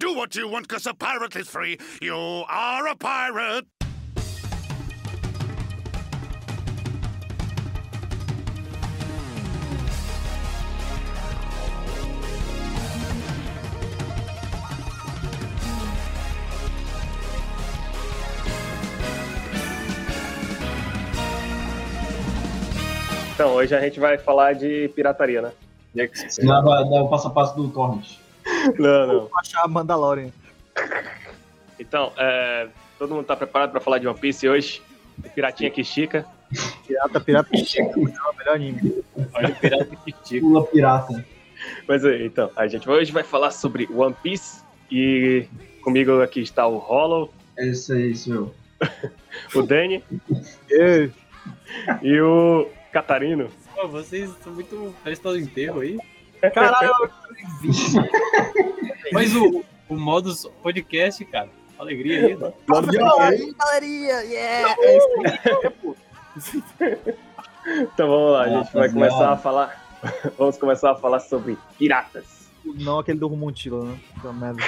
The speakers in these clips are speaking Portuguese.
Do what you want because a pirate is free. You are a pirate. Então, hoje a gente vai falar de pirataria, né? Dá o passo a passo do Torrent. Não, não. Vou achar a Mandalorian. Então, é, todo mundo tá preparado pra falar de One Piece hoje? Piratinha que estica. Pirata, pirata. é o melhor anime. Olha o pirata que estica. Pula pirata. Mas aí, então, a gente hoje vai falar sobre One Piece e comigo aqui está o Hollow, É isso aí, isso eu. o Danny e o Catarino. Pô, vocês estão muito. Parece que estão no enterro aí. Caralho, Mas o, o modus podcast, cara. Alegria aí. né? aí, galerinha! Yeah! É isso aí. Então vamos lá, a gente vai começar a falar. Vamos começar a falar sobre piratas. Não aquele do Rumontila, né? Merda.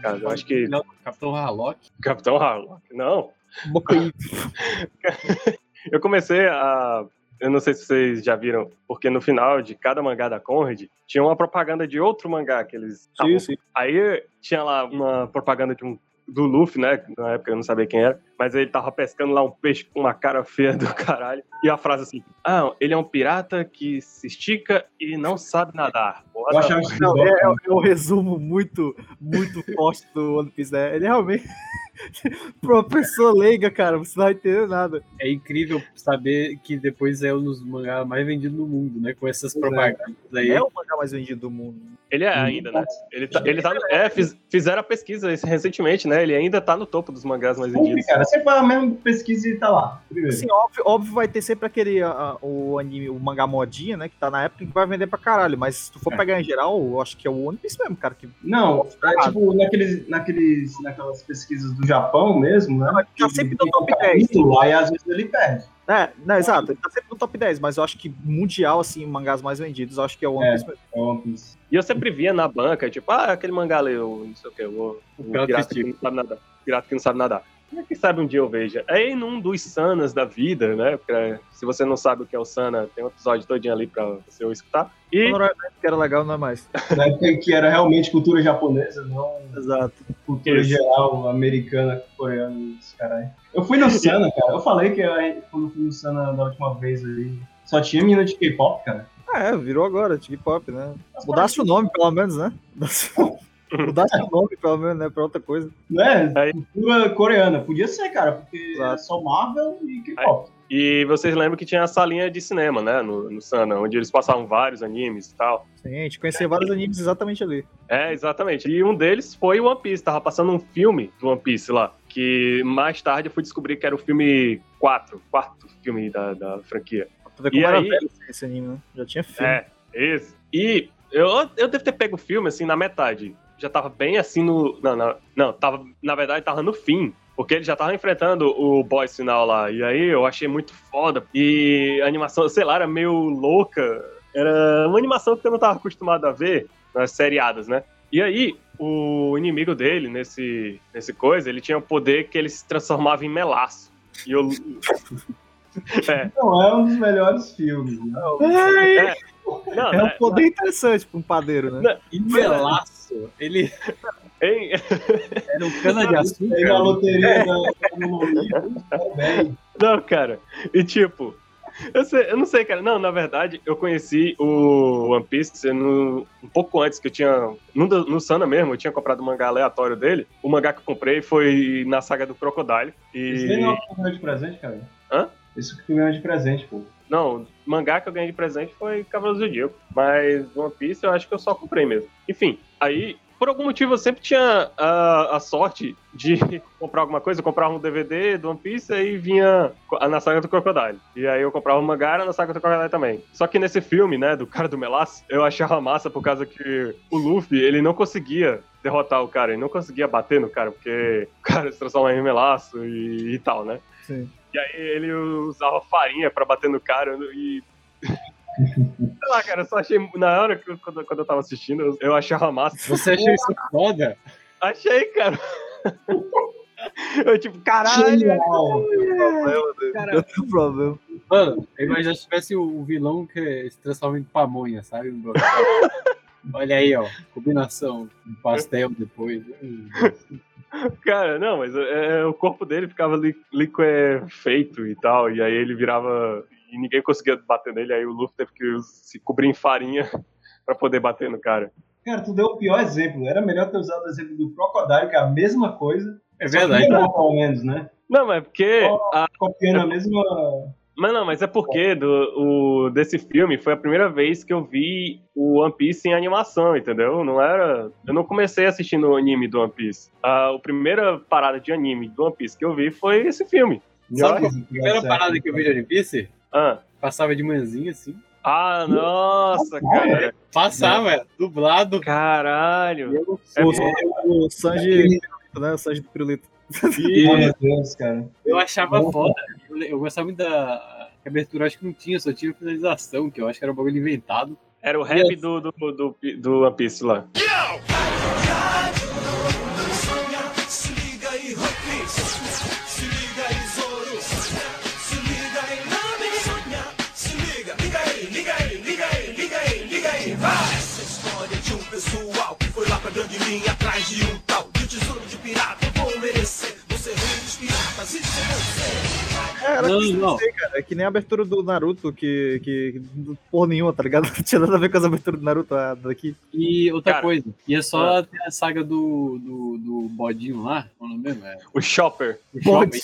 Cara, eu acho que Não, Capitão Harlock. Capitão Harlock. Não, eu comecei a. Eu não sei se vocês já viram, porque no final de cada mangá da Conrad tinha uma propaganda de outro mangá que eles. Sim, sim. Aí tinha lá uma propaganda de um, do Luffy, né? Na época eu não sabia quem era, mas ele tava pescando lá um peixe com uma cara feia do caralho. E a frase assim: Ah, ele é um pirata que se estica e não sabe nadar. Porra, Eu achava que Não, é, é, é um resumo muito, muito forte do One Piece, né? Ele realmente. pra uma pessoa leiga, cara, você não vai entender nada. É incrível saber que depois é um dos mangás mais vendidos no mundo, né? Com essas Pois é. propagandas aí. É o mangá mais vendido do mundo. Ele é ainda, né? Ele tá, ele tá é, fiz- fizeram a pesquisa recentemente, né? Ele ainda tá no topo dos mangás mais vendidos. cara. Você faz a mesma pesquisa e tá lá. Primeiro. Assim, óbvio, óbvio vai ter sempre aquele ah, o anime, o mangá modinha, né? Que tá na época que vai vender pra caralho. Mas se tu for É. pegar em geral, eu acho que é o One Piece mesmo, cara. Que Não, é tipo naqueles, naqueles, naquelas pesquisas do Japão mesmo, né? tá sempre no top 10. capítulo, Aí às vezes ele perde. É, não, exato, ele tá sempre no top 10, mas eu acho que mundial, assim, mangás mais vendidos, eu acho que é o One É. Piece. É One Piece. E eu sempre via na banca, tipo, ah, aquele mangá ali, o não sei o que, o, o pirata pirata que não sabe nadar. Pirata que não sabe nadar. E Quem sabe um dia eu veja. Aí num dos Sanas da vida, né? Porque se você não sabe o que é o Sana, tem um episódio todinho ali pra você escutar. E era- que era legal, não é mais. Na época que era realmente cultura japonesa, não Exato. cultura Isso. geral, americana, coreana, esse caralho. Eu fui no Sana, cara. Eu falei que eu, quando eu fui no Sana da última vez ali, só tinha menina de K-pop, cara. É, virou agora, T-pop, né? Mudasse o nome, pelo menos, né? Mudasse, o nome, pelo menos, né? Pra outra coisa. É? Aí- Cultura coreana. Podia ser, cara, porque Exato. é só Marvel e K-pop. E vocês lembram que tinha a salinha de cinema, né? No, no Sana, onde eles passavam vários animes e tal. Sim, a gente conhecia vários animes exatamente ali. É, exatamente. E um deles foi o One Piece. Tava passando um filme do One Piece lá. Que mais tarde eu fui descobrir que era o filme 4, quarto filme da, da franquia. Pra ver como E era aí- velho esse anime, né? Já tinha filme. É, esse. E eu, eu devo ter pego o filme assim na metade. Já tava bem assim no. Não, não, não, tava. Na verdade, tava no fim. Porque ele já tava enfrentando o boss final lá. E aí eu achei muito foda. E a animação, sei lá, era meio louca. Era uma animação que eu não tava acostumado a ver nas seriadas, né? E aí, o inimigo dele, nesse, nesse coisa, ele tinha o poder que ele se transformava em melaço. E eu. É. Não, é um dos melhores filmes. Né? é não, É um né? poder interessante pra um padeiro, né? E melaço. Ele Hein? era um cana de açúcar. loteria da economia. Tá bem. Não, cara. E tipo, eu, sei- eu não sei, cara. Não, na verdade, eu conheci o One Piece no- um pouco antes, que eu tinha. No, no Sana mesmo, eu tinha comprado um mangá aleatório dele. O mangá que eu comprei foi na saga do Crocodile. Esse E. nem não é ganhou de presente, cara. Hã? Esse que ganhou de presente, pô. Não, o mangá que eu ganhei de presente foi Cavaleiro do Zodíaco. Mas One Piece eu acho que eu só comprei mesmo. Enfim, aí, por algum motivo, eu sempre tinha a, a sorte de comprar alguma coisa. Eu comprava um DVD do One Piece e vinha na saga do Crocodile. E aí eu comprava um mangá era na saga do Crocodile também. Só que nesse filme, né, do cara do Melaço, eu achava massa por causa que o Luffy, ele não conseguia derrotar o cara e não conseguia bater no cara, porque o cara se transforma em melaço e, e tal, né? Sim. E aí ele usava farinha pra bater no cara e. Sei lá, cara, eu só achei. Na hora que eu- quando, quando eu tava assistindo, eu, eu achava massa. Você achou isso foda? Achei, cara. Eu, tipo, caralho. Genial. Eu tenho problema. Mano, eu imagino se tivesse o vilão que se transforma em pamonha, sabe? Um. Olha aí, ó. Combinação. Um pastel depois. Cara, não, mas é, o corpo dele ficava li, liquefeito e tal, e aí ele virava. E ninguém conseguia bater nele, aí o Luffy teve que se cobrir em farinha pra poder bater no cara. Cara, tu deu o pior exemplo. Era melhor ter usado o exemplo do Crocodile, que é a mesma coisa. É só que verdade. menor, pelo menos, né? Não, mas é porque. a- Copiando a mesma. Mas não, mas é porque do, o, desse filme foi a primeira vez que eu vi o One Piece em animação, entendeu? Não era. Eu não comecei assistindo o anime do One Piece. A, a primeira parada de anime do One Piece que eu vi foi esse filme. Sabe a primeira parada que eu vi de One Piece? Ah, Passava de manhãzinha assim. ah nossa, cara. Passava, é, dublado. Caralho. É O, o Sanji, né? O Sanji do Pirulito. Meu Deus, cara. Eu achava Nossa. foda. Eu, eu gostava muito da abertura, acho que não tinha, só tinha finalização, que eu acho que era um bagulho inventado. Era o rap do, do, do, do One Piece lá. Se liga aí, Ruffy. Se liga aí, Zoro. Se liga aí, Nami. Se liga, liga aí, liga aí, liga aí, liga aí, liga aí, vai. Essa história de um pessoal que foi lá pra grande linha atrás de um tal Era Não, que, não. sei, cara, é que nem a abertura do Naruto, que, que porra nenhuma, tá ligado? Não tinha nada a ver com as aberturas do Naruto a daqui. E outra Cara. coisa, e é só ter a saga do, do, do bodinho lá, é o nome mesmo? É, O Chopper. o Bode.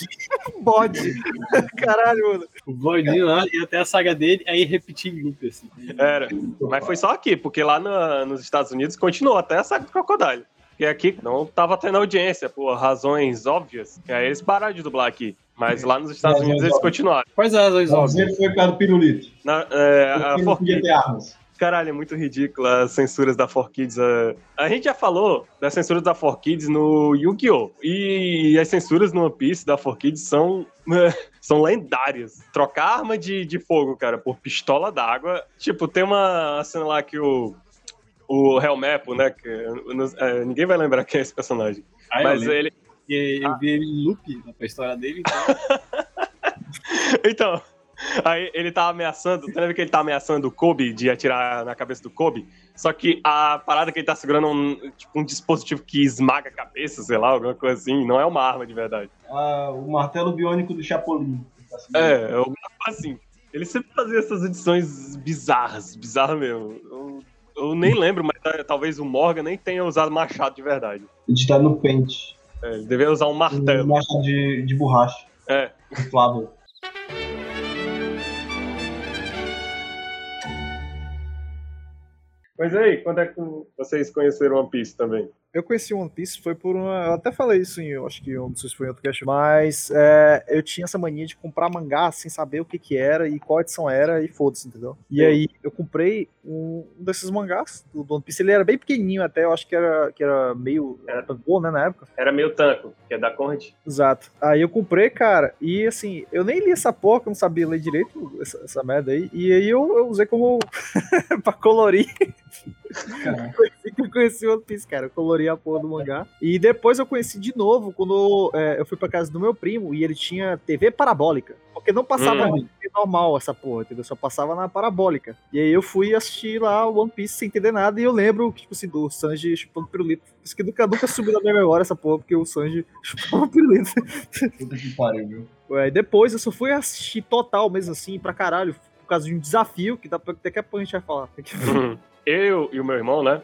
Bode. Caralho, mano. O bodinho lá, e até a saga dele, aí repetir em loop, assim. Era. Mas foi só aqui, porque lá na- nos Estados Unidos continuou até a saga do Crocodile. Porque aqui não tava tendo audiência, por razões óbvias. E aí eles pararam de dublar aqui. Mas lá nos Estados Razões Unidos eles óbvias. continuaram. Quais as razões óbvias? exemplo foi por causa do pirulito. Na, é, a podia 4Kids, ter armas. caralho, é muito ridícula as censuras da 4Kids. A, a gente já falou das censuras da 4Kids no Yu-Gi-Oh! E as censuras no One Piece da 4Kids são, são lendárias. Trocar arma de, de fogo, cara, por pistola d'água. Tipo, tem uma cena lá que o. O Helmepo, né? Que, é, ninguém vai lembrar quem é esse personagem. Ah, eu Mas ele. Porque eu vi ele em loop na história dele. Então... Então, aí ele tá ameaçando, você lembra que ele tá ameaçando o Kobe de atirar na cabeça do Kobe? Só que a parada que ele tá segurando é um, tipo, um dispositivo que esmaga a cabeça, sei lá, alguma coisa assim, não é uma arma de verdade. Ah, o martelo biônico do Chapolin. É, é alguma coisa assim. Ele sempre fazia essas edições bizarras, bizarras mesmo. Eu, nem lembro, mas é, talvez o Morgan nem tenha usado machado de verdade. Editado no Paint. É, ele devia usar um Um martelo. machado de, de borracha. É. Inflável. Mas aí, quando é que vocês conheceram One Piece também? Eu conheci One Piece, foi por uma. Eu até falei isso em, eu acho que um, não sei se foi em outro cast, mas é, eu tinha essa mania de comprar mangá sem saber o que que era e qual edição era e foda-se, entendeu? E aí eu comprei um, desses mangás do, One Piece, ele era bem pequenininho até, eu acho que era, que era meio. Era tampou, né, na época. Era meio tanco, que é da Conrad. Exato. Aí eu comprei, cara, e assim, eu nem li essa porra, eu não sabia ler direito essa, essa merda aí, e aí eu, eu usei como. pra colorir. Foi assim que eu conheci o One Piece, cara. Eu colori a porra do mangá. E depois eu conheci de novo quando é, eu fui pra casa do meu primo e ele tinha TV parabólica. Porque não passava Hum. na TV normal essa porra, entendeu? Só passava na parabólica. E aí eu fui assistir lá o One Piece sem entender nada e eu lembro, tipo assim, do Sanji chupando pirulito. Isso que nunca, nunca subiu na minha memória essa porra, porque o Sanji chupava pirulito. puta que pariu, viu? Ué, depois eu só fui assistir total mesmo assim, pra caralho, por causa de um desafio que dá pra, daqui a pouco a gente vai falar. Eu e o meu irmão, né?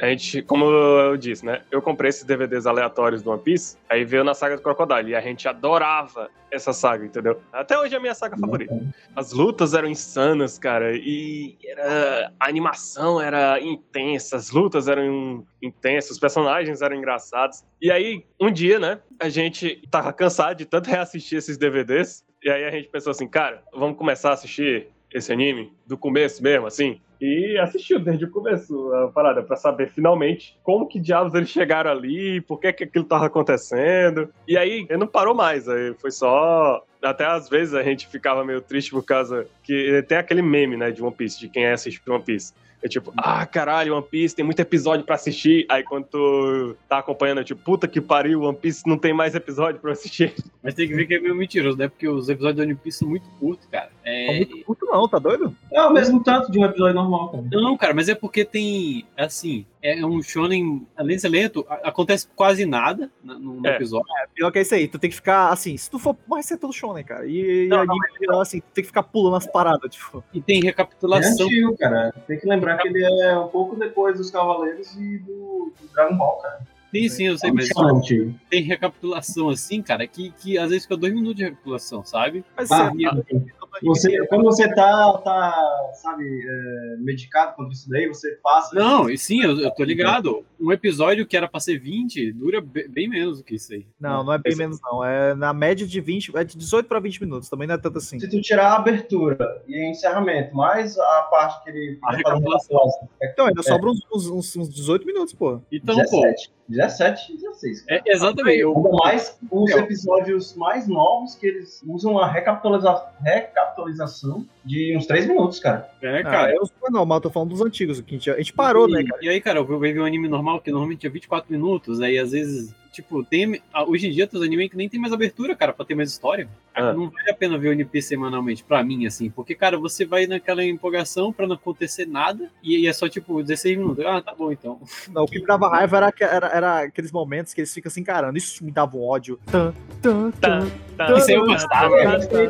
A gente, como eu disse, né? Eu comprei esses DVDs aleatórios do One Piece, aí veio na saga do Crocodile. E a gente adorava essa saga, entendeu? Até hoje é a minha saga favorita. As lutas eram insanas, cara, e era... a animação era intensa, as lutas eram intensas, os personagens eram engraçados. E aí, um dia, né, a gente tava cansado de tanto reassistir esses DVDs, e aí a gente pensou assim, cara, vamos começar a assistir esse anime do começo mesmo, assim? E assistiu desde o começo a parada, pra saber finalmente como que diabos eles chegaram ali, por que que aquilo tava acontecendo. E aí, ele não parou mais, aí foi só até às vezes a gente ficava meio triste por causa que tem aquele meme, né, de One Piece, de quem assiste One Piece. É tipo, ah, caralho, One Piece tem muito episódio pra assistir. Aí quando tu tá acompanhando, é tipo, puta que pariu, One Piece não tem mais episódio pra assistir. Mas tem que ver que é meio mentiroso, né? Porque os episódios do One Piece são muito curtos, cara. É... Tá muito puto não, tá doido? É o mesmo tanto de um episódio normal, cara. Não, cara, mas é porque tem, assim, é um shonen, além de ser lento, acontece quase nada na- no, no É. episódio. Pior que é isso aí, tu tem que ficar assim, se tu for. Vai ser todo shonen, cara. E, Não, e anime, geral, assim, tu tem que ficar pulando as paradas, tipo. E tem É recapitulação. antigo, cara. Tem que lembrar que ele é um pouco depois dos Cavaleiros e do, do Dragon Ball, cara. Sim, sim, eu sei, É mas antigo. tem recapitulação assim, cara, que, que às vezes fica dois minutos de recapitulação, sabe? Mas Ah, é- tá. Você, quando você tá, tá sabe, é, medicado contra isso daí, você passa. Não, e sim, eu, eu tô ligado. Um episódio que era pra ser 20 dura be- bem menos do que isso aí. Não, não é bem menos, não. É na média de 20, é de 18 pra 20 minutos, também não é tanto assim. Se tu tirar a abertura e encerramento, mais a parte que ele A recapitulação. atuação, Então, ainda sobra uns, uns, uns- uns 18 minutos, pô. Então, pô, 17. 17 e 16. é, exatamente. Eu, mais os Eu- episódios mais novos que eles usam a recapitaliza- recapitalização de uns 3 minutos, cara. é, Ah, cara. eu sou normal, tô falando dos antigos. Que a, gente, a gente parou, né, E- cara? E aí, cara, eu vi um anime normal que normalmente tinha 24 minutos, aí às vezes, tipo, tem. Hoje em dia tem os animes que nem tem mais abertura, cara, pra ter mais história. Ah. Não vale a pena ver o NP semanalmente, pra mim, assim, porque, cara, você vai naquela empolgação pra não acontecer nada, e aí é só, tipo, 16 minutos. Ah, tá bom então. Não, o que me dava raiva era, era, era aqueles momentos que eles ficam se encarando. Isso me dava um ódio. Tan, tan, tan. Isso aí eu gostava,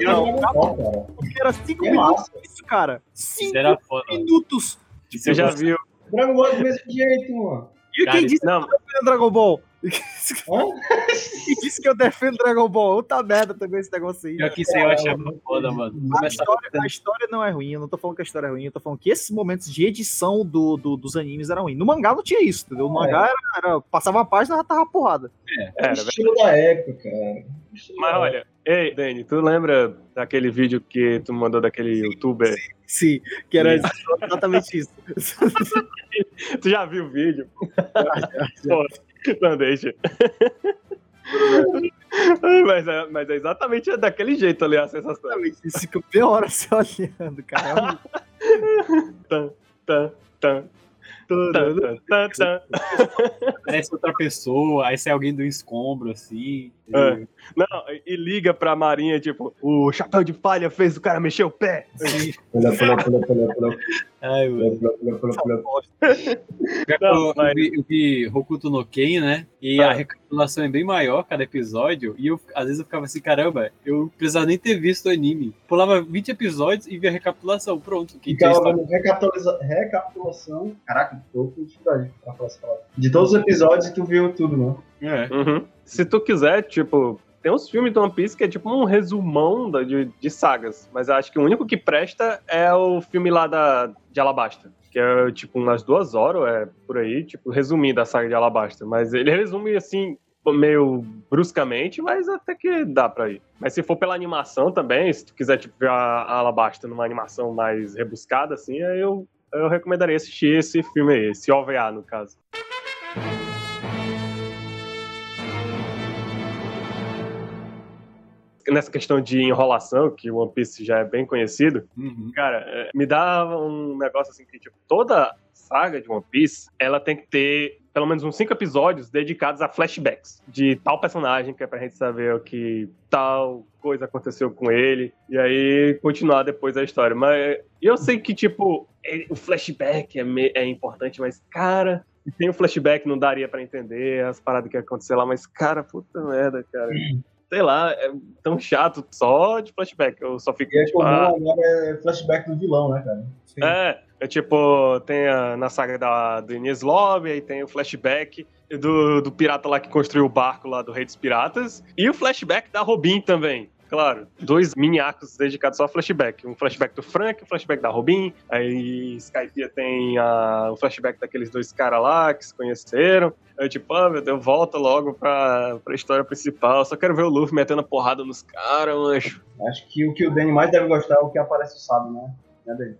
Não. Porque era 5 É minutos isso, cara. Isso 5 era foda. minutos. Você já gostava. viu? Dragon Ball é do mesmo jeito, mano. E quem disse Não, que defendo Dragon Ball? Hã? Quem disse que eu defendo Dragon Ball? Outra merda também esse negócio aí. Pior que isso aí eu achava foda, mano. A história, a história não é ruim, eu não tô falando que a história é ruim, eu tô falando que esses momentos de edição do, do- dos animes eram ruins. No mangá não tinha isso, entendeu? No É. mangá era, era- passava uma página e já tava porrada. É o era, estilo da época, cara. Mas olha, ei, Dani, tu lembra daquele vídeo que tu mandou daquele youtuber? Sim, que era exatamente isso. Tu já viu o vídeo? Pô, não deixa. mas, é, mas é exatamente daquele jeito ali a sensação. Isso. Fica hora se olhando, cara. Tan, tan, tan, Parece outra pessoa, aí sai alguém do escombro, assim. É. Não, e liga pra Marinha, tipo, o chapéu de palha fez o cara mexer o pé. Pula, pula, pula, pula, pula, Ai, mano. pula, pula, pula, pula. Não, eu, vi, eu vi Hokuto no Ken, né? E Ah. a recapitulação é bem maior cada episódio. E eu, às vezes eu ficava assim, caramba, eu precisava nem ter visto o anime. Pulava 20 episódios e via a recapitulação. Pronto. Que história. vendo recapitaliza... recapitulação. Caraca, tô com dificuldade pra falar essa palavra. De todos os episódios tu viu tudo, né? É. Uhum. Se tu quiser, tipo, tem uns filmes do One Piece que é tipo um resumão da- de, de sagas, mas eu acho que o único que presta é o filme lá da, de Alabasta. Que é tipo umas duas horas, é por aí, tipo, resumindo a saga de Alabasta. Mas ele resume assim, meio bruscamente, mas até que dá pra ir. Mas se for pela animação também, se tu quiser tipo, ver a, a Alabasta numa animação mais rebuscada, assim, aí eu, eu recomendaria assistir esse filme aí, esse OVA no caso. Nessa questão de enrolação, que o One Piece já é bem conhecido, Uhum. Cara, é, me dá um negócio assim que, tipo, toda saga de One Piece, ela tem que ter pelo menos uns cinco episódios dedicados a flashbacks de tal personagem, que é pra gente saber o que tal coisa aconteceu com ele, e aí continuar depois a história. Mas eu sei que, tipo, é- o flashback é, me- é importante, mas, cara, se tem o flashback, não daria pra entender as paradas que aconteceram lá, mas, cara, puta merda, cara. Sei lá, é tão chato só de flashback. Eu só fico E é tipo, comum ah, agora é flashback do vilão, né, cara? é, é tipo, tem a- na saga da, do Ines Lobby, aí tem o flashback do, do pirata lá que construiu o barco lá do Rei dos Piratas, e o flashback da Robin também. Claro, dois mini arcos dedicados só a flashback. Um flashback do Frank, um flashback da Robin. Aí Skypiea tem a, o flashback daqueles dois caras lá que se conheceram. Aí tipo, ah, meu Deus, volta logo pra, pra história principal. Só quero ver o Luffy metendo a porrada nos caras, mancho. Acho que o que o Danny mais deve gostar é o que aparece o sábio, né?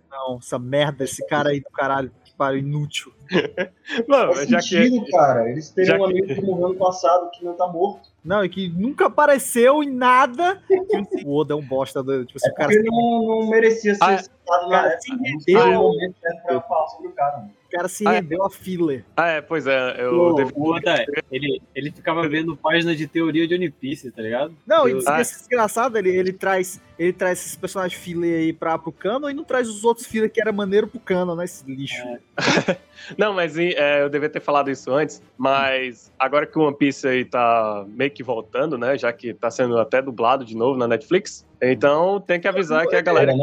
Não, essa merda, esse cara aí do caralho, que pariu inútil. Mano, Faz já que. sentido, cara. Eles teriam já um que- amigo que morreu ano passado que não tá morto. Não, e que nunca apareceu em nada. o Oda é um bosta. Do, tipo assim, É o cara não, não merecia ser Ah, citado na cara época. se Não rendeu. foi o momento certo pra falar sobre o cara. mano. O cara se Ah, é. rendeu a filler. Ah, é, pois é. Eu o Oda, ele, ele ficava vendo página de teoria de One Piece, tá ligado? Não, e Eu- esse Ah. esse desgraçado, ele, ele traz ele traz esses personagens filler aí pra, pro canon e não traz os outros filler que era maneiro pro canon, né? Esse lixo. Não, mas é, eu devia ter falado isso antes, mas agora que o One Piece aí tá meio que voltando, né? Já que tá sendo até dublado de novo na Netflix, então tem que avisar que a galera.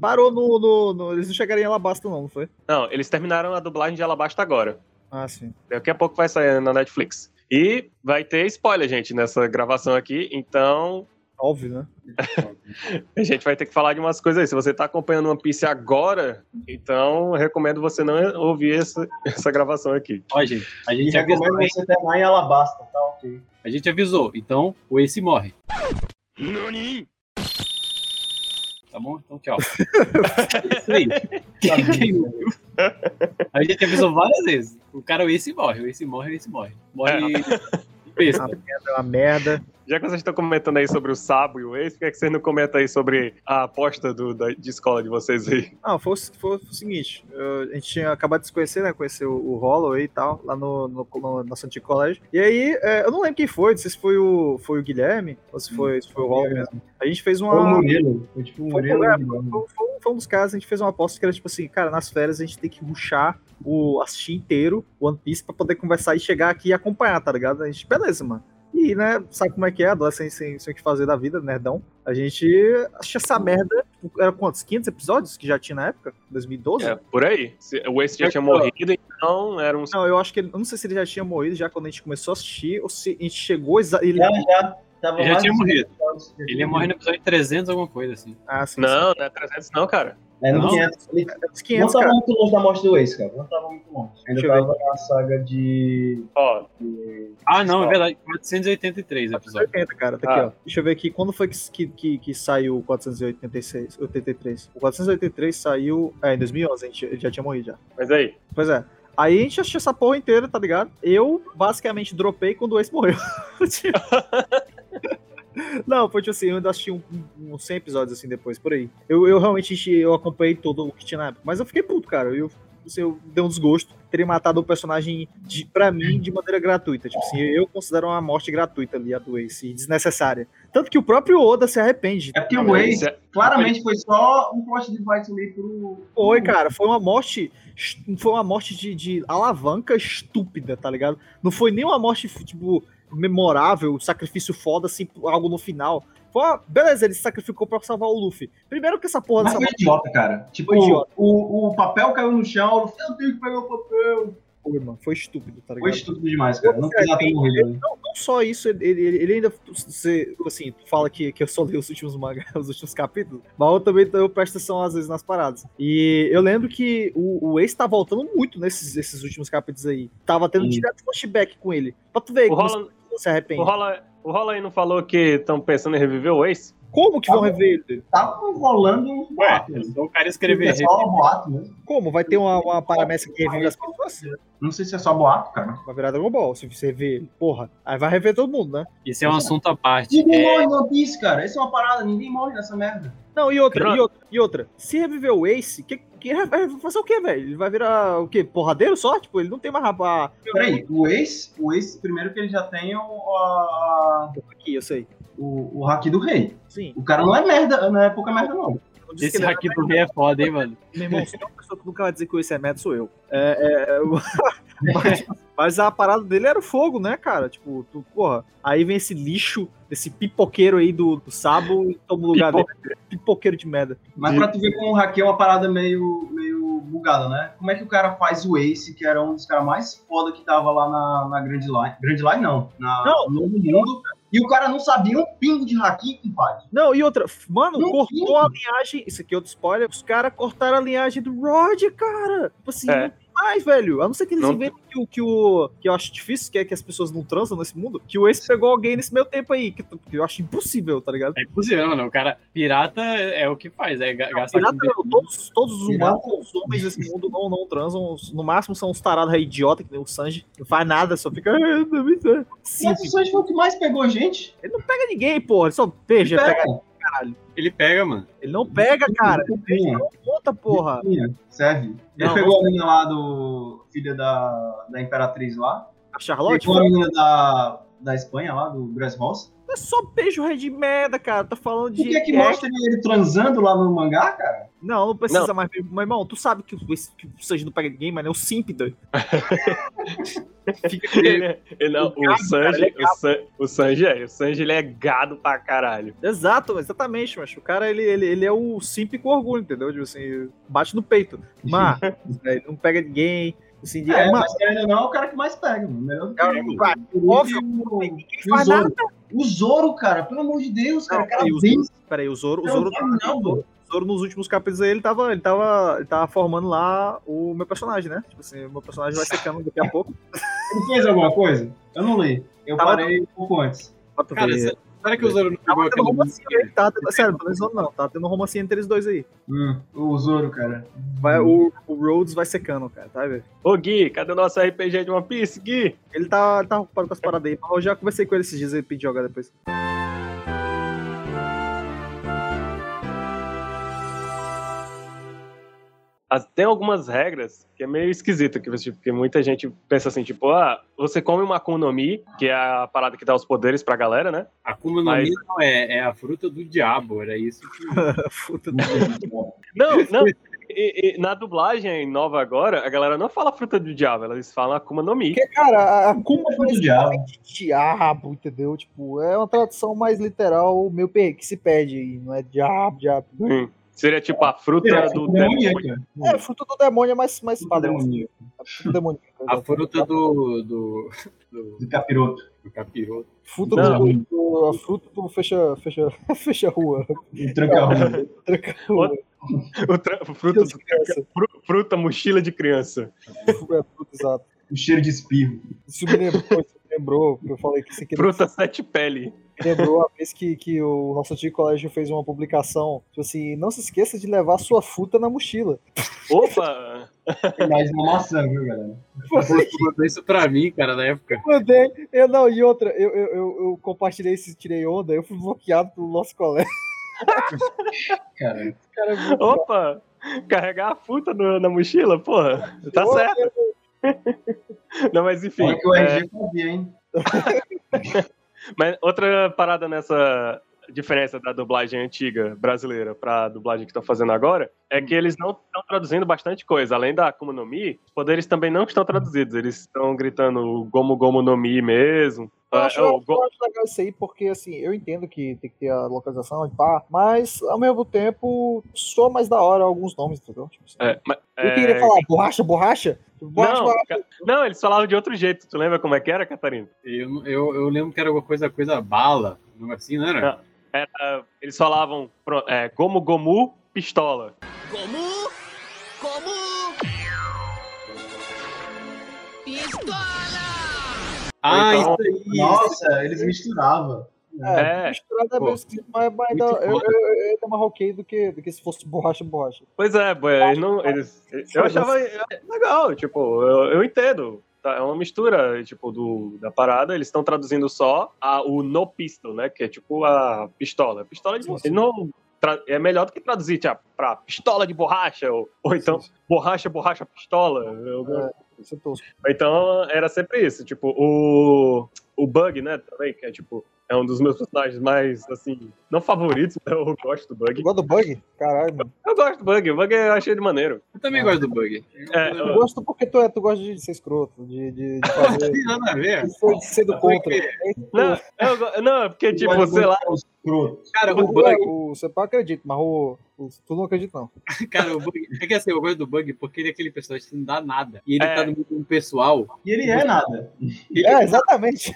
Parou no, no, no- Eles não chegaram em Alabasta, não, não foi? Não, eles terminaram a dublagem de Alabasta agora. Ah, sim. Daqui a pouco vai sair na Netflix. E vai ter spoiler, gente, nessa gravação aqui, então Óbvio, né? a gente vai ter que falar de umas coisas aí. Se você tá acompanhando One Piece agora, então recomendo você não ouvir essa, essa gravação aqui. Ó, gente, a E gente avisou, recomendo hein? você terminar em Alabasta, tá ok. A gente avisou. Então, o Ace morre. Nani? Tá bom? Então, tchau. É Isso aí. Quem ouviu? A gente avisou várias vezes. O cara, o Ace morre. O Ace morre, o Ace morre. Morre de besta. É uma merda. Já que vocês estão comentando aí sobre o Sabo e o Ace, por que, é que vocês não comentam aí sobre a aposta do, da, de escola de vocês aí? Não, foi, o- foi o seguinte, eu- a gente tinha acabado de se conhecer, né? Conhecer o, o Holloway e tal, lá no, no, no nosso antigo colégio. E aí, é, eu não lembro quem foi, não sei se foi o, foi o Guilherme, ou se foi, se foi o Holloway mesmo. A gente fez Foi o uma. Murilo. Foi tipo o Foi, Murilo. é, foi, foi um- foi um dos casos, a gente fez uma aposta que era tipo assim, cara, nas férias a gente tem que ruxar o assistir inteiro o One Piece pra poder conversar e chegar aqui e acompanhar, tá ligado? A gente, beleza, mano. E, né, sabe como é que é? Adolescente sem, sem o que fazer da vida, nerdão. A gente achou essa merda. tipo, Era quantos? 500 episódios que já tinha na época? 2012? É, por aí. O Ace já tinha morrido, então era um. Não, eu acho que ele. Eu não sei se ele já tinha morrido já quando a gente começou a assistir, ou se a gente chegou. Ele... Já, já. Tava Ele já tinha morrido. Ele ia morrer no episódio 300, alguma coisa assim. Ah, sim. Não, não é 300 não, cara. É, no Não? 500. Ele sim. Os não 500, tava cara. muito longe da morte do Ace, cara. Não tava muito longe. Ainda Deixa tava na saga de. Ó, de- Ah, não, é verdade. 483 episódios. 480, cara. Tá aqui, Ah. ó. Deixa eu ver aqui. Quando foi que, que, que, que saiu o 486? 83. O 483 saiu. É, em 2011. A gente já tinha morrido já. mas aí. Pois é. Aí a gente assistiu essa porra inteira, tá ligado? Eu basicamente dropei quando o Ace morreu. Não, foi tipo assim, eu ainda assisti um- um- uns 100 episódios assim depois, por aí. Eu, eu realmente eu acompanhei todo o que tinha na época. Mas eu fiquei puto, cara. Eu, assim, eu dei um desgosto. Teria matado o personagem, de, pra mim, de maneira gratuita. Tipo assim, eu considero uma morte gratuita ali, a do Ace, e desnecessária. Tanto que o próprio Oda se arrepende. É porque o Ace claramente foi só um plot device ali pro. Foi, cara, foi uma morte. Foi uma morte de, de alavanca estúpida, tá ligado? Não foi nem uma morte, tipo, memorável, sacrifício foda, assim, algo no final. Foi uma... Beleza, ele se sacrificou pra salvar o Luffy. Primeiro que essa porra Mas dessa foi idiota, cara. Tipo, Foi idiota. O, o papel caiu no chão, eu falei, eu tenho que pegar o papel. foi, mano, foi estúpido, tá Foi ligado? estúpido demais, cara. Não precisava ter morrido. né? Não, não só isso, ele, ele, ele ainda, você, assim, fala que, que eu só li os últimos mangás, os últimos capítulos, mas eu também eu presto atenção às vezes nas paradas. E eu lembro que o, o Ace tá voltando muito nesses, esses últimos capítulos aí. Tava tendo Sim. direto flashback com ele. Pra tu ver O Se arrepende. o Roland, o Roland aí não falou que estão pensando em reviver o Ace? Como que vão rever ele? Tava rolando uns Ué, boatos. é né? só o cara escrever. É só boato mesmo. Como? Vai ter uma, uma paramestra que revive as pessoas? Não sei se é só boato, cara. Vai virar Dragon Ball, se você rever ele. Porra. Aí vai rever todo mundo, né? Isso é um assunto à parte. Ninguém É, morre no Piece, cara. Essa é uma parada. Ninguém morre nessa merda. Não, e outra, e outra, e outra. Se reviver o Ace, que, que vai fazer o quê, velho? Ele vai virar o quê? Porradeiro só? Tipo, ele não tem mais rapaz. Peraí, o Ace, o Ace, primeiro que ele já tem o, a- Aqui, eu sei. O, o Haki do Rei. Sim. O cara não é merda, não é pouca merda, não. Esse ele aqui do rei é foda, hein, mano? Meu irmão, se tem uma pessoa que nunca vai dizer que o Ace é merda, sou eu. É, é, é, mas, mas a parada dele era o fogo, né, cara? Tipo, tu, porra, aí vem esse lixo, esse pipoqueiro aí do, do Sabo e toma o lugar dele. Pipoqueiro de merda. Mas pra tu ver como o Haki é uma parada meio, meio bugada, né? Como é que o cara faz o Ace, que era um dos caras mais foda que tava lá na, na Grand Line? Grand Line não, na, Não. no Novo Mundo. E o cara não sabia um pingo de Haki, compadre. Não, e outra, mano, Não cortou a linhagem. Isso aqui é outro spoiler. Os caras cortaram a linhagem do Rod, cara. Tipo assim, É. mais, velho. A não ser que eles Não- inventem que o, que o. Que eu acho difícil, que é que as pessoas não transam nesse mundo. Que o Ace pegou alguém nesse meio tempo aí. Que, que eu acho impossível, tá ligado? É impossível, mano. O cara pirata é o que faz, é ga- gastar Pirata, com todos, todos os Pirata- humanos, os homens desse mundo não, não transam. No máximo são uns tarados aí idiota, que nem o Sanji. Não faz nada, só fica. Mas o Sanji foi o que mais pegou gente. ele não pega ninguém, porra. Ele só beija, Pega. pega. Caralho. Ele pega, mano. Ele não pega, cara. Pinha, Conta, porra. serve. Ele Não, pegou a menina lá do. filha da, da Imperatriz lá. A Charlotte Pegou a menina da, da Espanha lá, do Grass Ross. é só beijo rei de merda, cara. Tá falando de. Por que que mostra ele transando lá no mangá, cara? Não, não precisa mais. Meu irmão, tu sabe que, o- que o Sanji não pega ninguém, mas é o Simp, doido. Fica Ele, ele, não, o, gado, Sanji, cara, é o, San, o Sanji é, o Sanji ele é gado pra caralho. Exato, exatamente, mas o cara, ele, ele, ele é o simp com orgulho, entendeu? Tipo assim, bate no peito. Mas, né, não pega ninguém. Assim, de, É, mas, mas querendo ou não, é o cara que mais pega, mano. Melhor do que cara, Ele óbvio, o- o faz Zoro. nada. O Zoro, cara, pelo amor de Deus, cara. Não, O cara peraí, o. Zoro, peraí, o Zoro, o Não, Zoro, não, não, o Zoro, o Zoro nos últimos capítulos aí, ele tava, ele tava, ele tava formando lá o meu personagem, né? Tipo assim, o meu personagem vai secando daqui a pouco. Ele fez alguma coisa? Eu não li. Eu Tava- parei um pouco antes. Cara, ver. se- será que o Zoro não pegou música? aí, tá, tendo- sério, zoando não, tá tendo um romancinho entre eles dois aí. Hum, o Zoro, cara. Vai, o, o Rhodes vai secando, cara, tá vendo? Ô Gui, cadê o nosso RPG de One Piece, Gui? Ele tá, tá ocupado com as paradas aí, mas eu já conversei com ele esses dias, ele pediu jogar depois. Tem algumas regras que é meio esquisito, que, você- porque muita gente pensa assim, tipo, ah, você come uma Akuma no Mi, que é a parada que dá os poderes pra galera, né? Akuma no Mas- Mi não é, é a fruta do diabo, era isso que... Puta Não, não. E, e na dublagem nova agora, a galera não fala fruta do diabo, eles falam Akuma no Mi. Porque, cara, a Akuma Fruta do diabo. de diabo, entendeu? Tipo, é uma tradução mais literal, meio que se perde aí, não é diabo, diabo. Hum. Seria tipo a fruta É, do demônio. É, fruta do demônio é mais, mais padrão. demoníaca. A fruta do... do, do, Do capiroto. do capiroto. Fruta do, do- a fruta do fecha, fecha, fecha rua. Do tranca-rua. Tranca rua. O tra- fruta, fruta mochila de criança. É, fruta, exato. o cheiro de espirro. Isso me lembrou, lembrou, que eu falei que isso aqui Fruta sete pele. lembrou a vez que, que o nosso antigo colégio fez uma publicação, tipo assim, não se esqueça de levar sua fruta na mochila. Opa! Mais uma maçã, viu, galera? Você mandou isso pra mim, cara, na época. Mandei, eu não, e outra, eu, eu, eu, eu compartilhei esse tirei onda, eu fui bloqueado pelo nosso colégio. Cara, Cara, é Opa! Carregar a fruta no- na mochila, porra. Tá Ô, certo. Não, mas enfim. olha que o é, RG fazia, hein? mas outra parada nessa diferença da dublagem antiga brasileira pra dublagem que estão fazendo agora é que eles não estão traduzindo bastante coisa. Além da Akuma no Mi, os poderes também não estão traduzidos. Eles estão gritando Gomu Gomu no Mi mesmo. Eu Ah, acho, é, eu Go- acho legal isso aí, porque assim, eu entendo que tem que ter a localização e pá, mas ao mesmo tempo soa mais da hora alguns nomes, entendeu? Tipo, assim, é, mas- eu queria é, falar borracha, borracha? Borracha, Não, borracha. ca- não, eles falavam de outro jeito. Tu lembra como é que era, Catarina? Eu, eu, eu lembro que era alguma coisa, coisa bala, assim, não era? Não. Era, eles falavam é, Gomu Gomu Pistola. Como? Como? Pistola! Ah, então- isso aí! Nossa, eles misturavam. É, É. misturado é Pô, meio esquisito, mas, mas ainda- eu, eu, eu mais ok do que, do que se fosse borracha, borracha. Pois é, boy, eles não. Eles, eu achava legal, tipo, eu, eu entendo. Tá? É uma mistura, tipo, do, da parada. Eles estão traduzindo só a, o no pistol, né? Que é tipo a pistola. Pistola de. Sim, sim. Não. É melhor do que traduzir tipo, pra pistola de borracha, ou, ou então borracha, borracha, pistola. Eu- É, isso é tosco. Então era sempre isso. Tipo, o, o Bug, né? Também, que é tipo. É um dos meus personagens mais, assim, não favoritos, mas eu gosto do Bug. Tu gosta do bug? Caralho, mano. Eu gosto do Bug, o Bug eu achei ele maneiro. Eu também gosto do bug. É, Eu eu- gosto porque tu, é, tu gosta de ser escroto, de, de, de Não fazer. tem nada a ver. de de ser do contra. Não, eu não, é porque, tipo, sei lá, os escroto. Cara, o O, bug, o, você pode acredita, mas o, o, tu não acredita, não. cara, o bug. É que assim, eu gosto do bug porque ele é aquele personagem que não dá nada. E ele É. tá no meio do pessoal. E ele é nada. Ele, É, exatamente.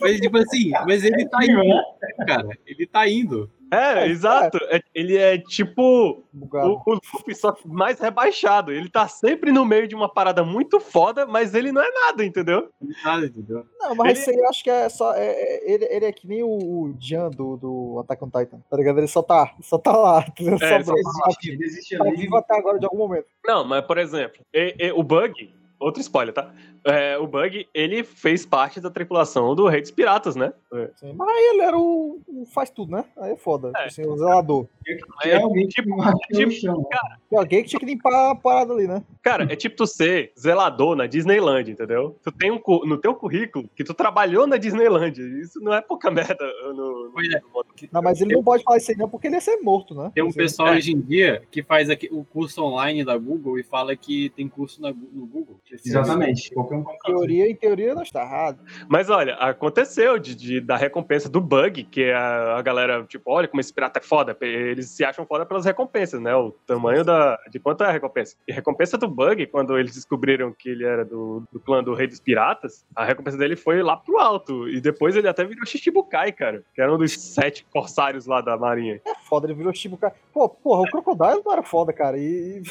Mas, tipo assim, mas ele tá indo, né? cara. Ele tá indo. É, exato. É- ele é tipo o, o Luffy, só que mais rebaixado. Ele tá sempre no meio de uma parada muito foda, mas ele não é nada, entendeu? Nada, entendeu? Não, mas Ele- isso aí eu acho que é só. é- é- ele, ele é que nem o, o Jan do, do Attack on Titan, tá ligado? Ele só tá, só tá lá. entendeu? É, Só ele tá, só Existe, ele existe tá vivo até agora de algum momento. Não, mas por exemplo, e- e- o Bug, outro spoiler, tá? É, o Bug, ele fez parte da tripulação do Rei dos Piratas, né? Sim, mas aí ele era o, o faz tudo, né? Aí é foda. É. Assim, o zelador. Que é alguém que tipo, bateu no tipo. Tem alguém que tinha que limpar a parada ali, né? Cara, é tipo tu ser zelador na Disneyland, entendeu? Tu tem um, no teu currículo que tu trabalhou na Disneyland. Isso não é pouca merda no, no, Pois é. no modo que- Não, mas ele não pode falar isso aí não, porque ele ia ser morto, né? Tem um Assim, pessoal é. hoje em dia que faz aqui o curso online da Google e fala que tem curso na no Google. Exatamente. Qualquer um Em fazer. teoria, em teoria não está errado. Mas olha, aconteceu de, de- da recompensa do Bug, que é a, a galera, tipo, olha como esse pirata é foda. Eles se acham foda pelas recompensas, né? O tamanho da, de quanto é a recompensa. E a recompensa do Bug, quando eles descobriram que ele era do, do clã do Rei dos Piratas, a recompensa dele foi lá pro alto. E depois ele até virou Shichibukai, cara. Que era um dos sete corsários lá da marinha. É foda, ele virou Shichibukai. Pô, porra, o Crocodile não era foda, cara. E,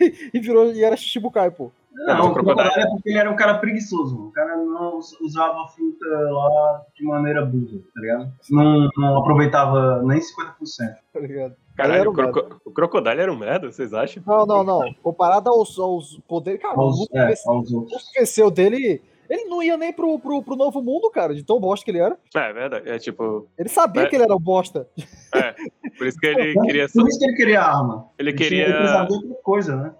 e, e virou e era Shichibukai, pô. Não, o o Crocodile é porque ele era um cara preguiçoso. O cara não us- usava a fruta lá de maneira burra, tá ligado? Não, não aproveitava nem 50%. Tá ligado? Caralho, era o, um merda. croco, o Crocodile era um merda, vocês acham? Não, não, não. Comparado aos, aos poderes. Cara, o Aos, Luffy é, aos o dele. Ele não ia nem pro, pro, pro novo mundo, cara, de tão bosta que ele era. É, é verdade. É tipo. Ele sabia É. que ele era um bosta. Por isso que ele queria. Por isso que ele queria a arma. Ele Ele queria. precisava de outra coisa, né?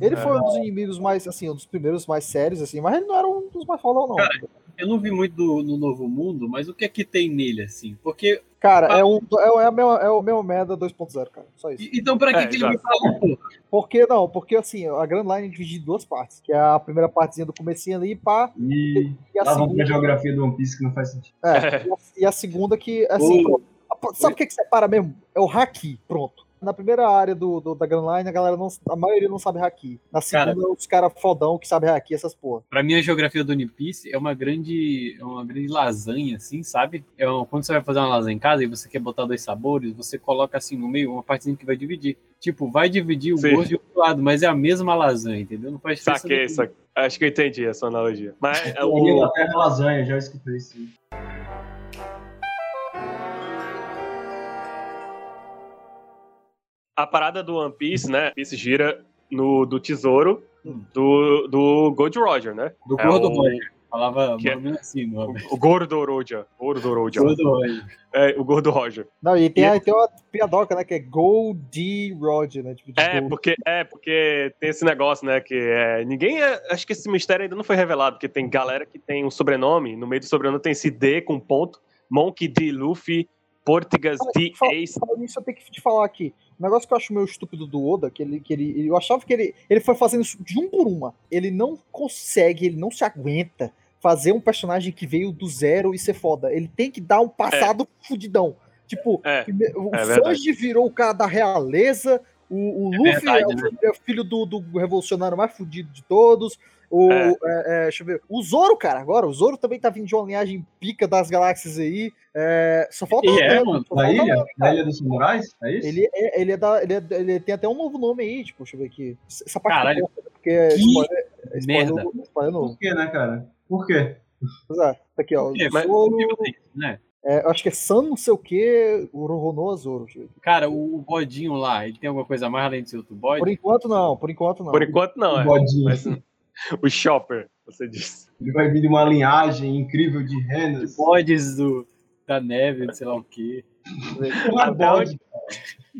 Ele foi um dos inimigos mais, assim, um dos primeiros mais sérios, assim, mas ele não era um dos mais foda, não. Eu não vi muito do, no Novo Mundo, mas o que é que tem nele, assim? Porque. Cara, é, um, é, o- é, a mesma, é o meu merda 2.0, cara. Só isso. e- Então, pra que, É, que ele me fala, pô? Por que não? Porque assim, a Grand Line é dividida em duas partes. Que é a primeira partezinha do comecinho ali, pá, E e a lá vamos pra segunda. geografia do One Piece que não faz sentido. É, e, a, e a segunda que, assim, Ô. pronto. A- sabe o que, que separa mesmo? É o haki, pronto. Na primeira área do, do- da Grand Line, a galera não. A maioria não sabe haki. Na segunda, Cara. os caras fodão que sabem haki, essas porra. Pra mim, a geografia do One Piece é uma grande, é uma grande lasanha, assim, sabe? É uma- quando você vai fazer uma lasanha em casa e você quer botar dois sabores, você coloca assim no meio uma partezinha que vai dividir. Tipo, vai dividir o Sim. gosto de outro lado, mas é a mesma lasanha, entendeu? Não faz diferença. Saquei, saquei. Acho que eu entendi essa analogia. Mas é, o, da Terra Lasanha, já escutei isso. A parada do One Piece, né? One Piece gira no, do tesouro Hum. do, do Gold Roger, né? Do É gordo o- Roger. Falava Que é- assim. O, o Gordo Roger. Gordo Roger. Gordo Roger. É, o Gordo Roger. Não, e tem, E- a- tem uma piadoca, né? Que é Goldie Roger, né? Tipo, de É gold. porque, é, porque tem esse negócio, né? Que é, ninguém. é- acho que esse mistério ainda não foi revelado, porque tem galera que tem um sobrenome, no meio do sobrenome tem esse D com ponto, Monkey D. Luffy, Portugas D. Fala- Ace. Nisso, eu tenho que te falar aqui. Um negócio que eu acho meio estúpido do Oda, que ele, que ele. Eu achava que ele, ele foi fazendo isso de um por uma. Ele não consegue, ele não se aguenta fazer um personagem que veio do zero e ser foda. Ele tem que dar um passado fudidão. Tipo, É, o é verdade. Sanji virou o cara da realeza. O, o Luffy verdade, é, o, né? filho- é o filho do, do revolucionário mais fudido de todos. O, É. é, é, deixa eu ver. O Zoro, cara, agora. O Zoro também tá vindo de uma linhagem pica das galáxias aí. É, só falta. E é, né? mano. Só Da ilha? Da Ilha dos Samurais? É isso? ele é, ele é da. Ele, é, ele tem até um novo nome aí, tipo, deixa eu ver aqui. Essa parte Caralho. corpo, porque é Que spoiler, é spoiler, merda. spoiler. Por quê, né, cara? Por quê? Pois é, tá aqui, ó. É, mas- Zoro, né? é, eu acho que é San não sei o que, Oronoa Zoro. deixa eu ver aqui. Cara, o, o bodinho lá, ele tem alguma coisa a mais além de ser outro bode? Por enquanto não, por enquanto não. Por enquanto, não, o é. bodinho. Mas, o Chopper, você disse. Ele vai vir de uma linhagem incrível de De renas. bodes do, da neve, não sei lá o quê. É Até bode.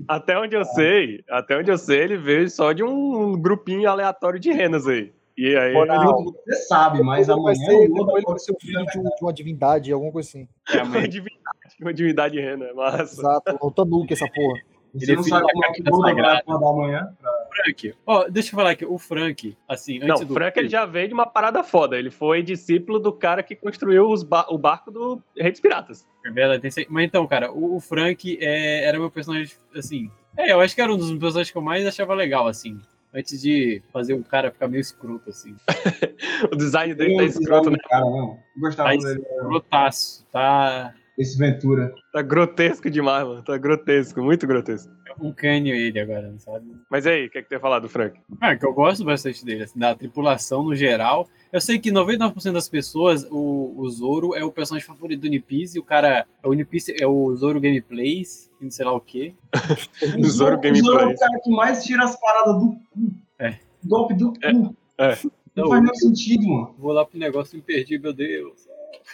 Até onde eu sei, até onde eu sei, ele veio só de um grupinho aleatório de renas aí. E aí. Você sabe, mas amanhã ser, depois ele vai ser o filho de, um- de uma divindade, alguma coisa assim. É uma divindade, uma divindade rena, é massa. Exato, o Tanuki, essa porra. Você Ele não é sabe como é que vai acordar amanhã? Frank. Ó, deixa eu falar aqui, o Frank, assim, antes Não, do. o Frank ele já veio de uma parada foda. Ele foi discípulo do cara que construiu os ba- o barco do Rei dos Piratas. É verdade, tem esse- Mas então, cara, o, Frank é, era meu personagem, assim. É, eu acho que era um dos personagens que eu mais achava legal, assim. Antes de fazer o cara ficar meio escroto, assim. O design dele Ele tá escroto, né? cara, não. Gostava Tá dele. escrotaço, tá. Esse Ventura. Tá grotesco demais, mano. Tá grotesco, muito grotesco. Um cânion ele agora, não sabe? Mas e aí, o que, é que tem a falar do Frank? Ah, que eu gosto bastante dele, assim, da tripulação no geral. Eu sei que 99% das pessoas, o, o Zoro é o personagem favorito do One Piece, e o cara, o One Piece é o Zoro Gameplays, não sei lá o quê. O Zoro O Zoro é o cara que mais tira as paradas do cu. É. Golpe do cu. É. Não faz nenhum sentido, mano. Vou lá pro negócio e me perdi, meu Deus.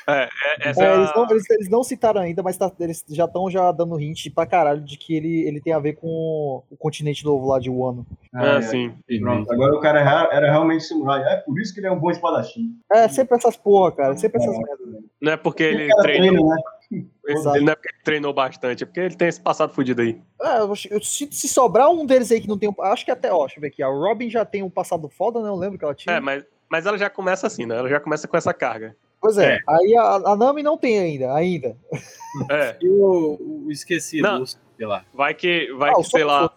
É, essa É, é eles, não, eles- eles não citaram ainda, mas tá- eles já estão já dando hint pra caralho de que ele, ele tem a ver com o continente novo lá de Wano. Ah, É, sim. Pronto, agora o cara era, era realmente samurai. É por isso que ele é um bom espadachim. É, sempre essas porra, cara. Sempre essas merdas. velho. Não é porque ele treina, né? Ele não é porque ele treinou bastante, é porque ele tem esse passado fudido aí. É, eu, eu- se, se sobrar um deles aí que não tem um. Acho que até, ó, deixa eu ver aqui. A Robin já tem um passado foda, né? Eu lembro que ela tinha. É, mas, mas ela já começa assim, né? Ela já começa com essa carga. Pois é, aí a, a Nami não tem ainda, ainda. É, E o, o esquecido, Não. sei lá. vai que, vai Ah, que sei lá.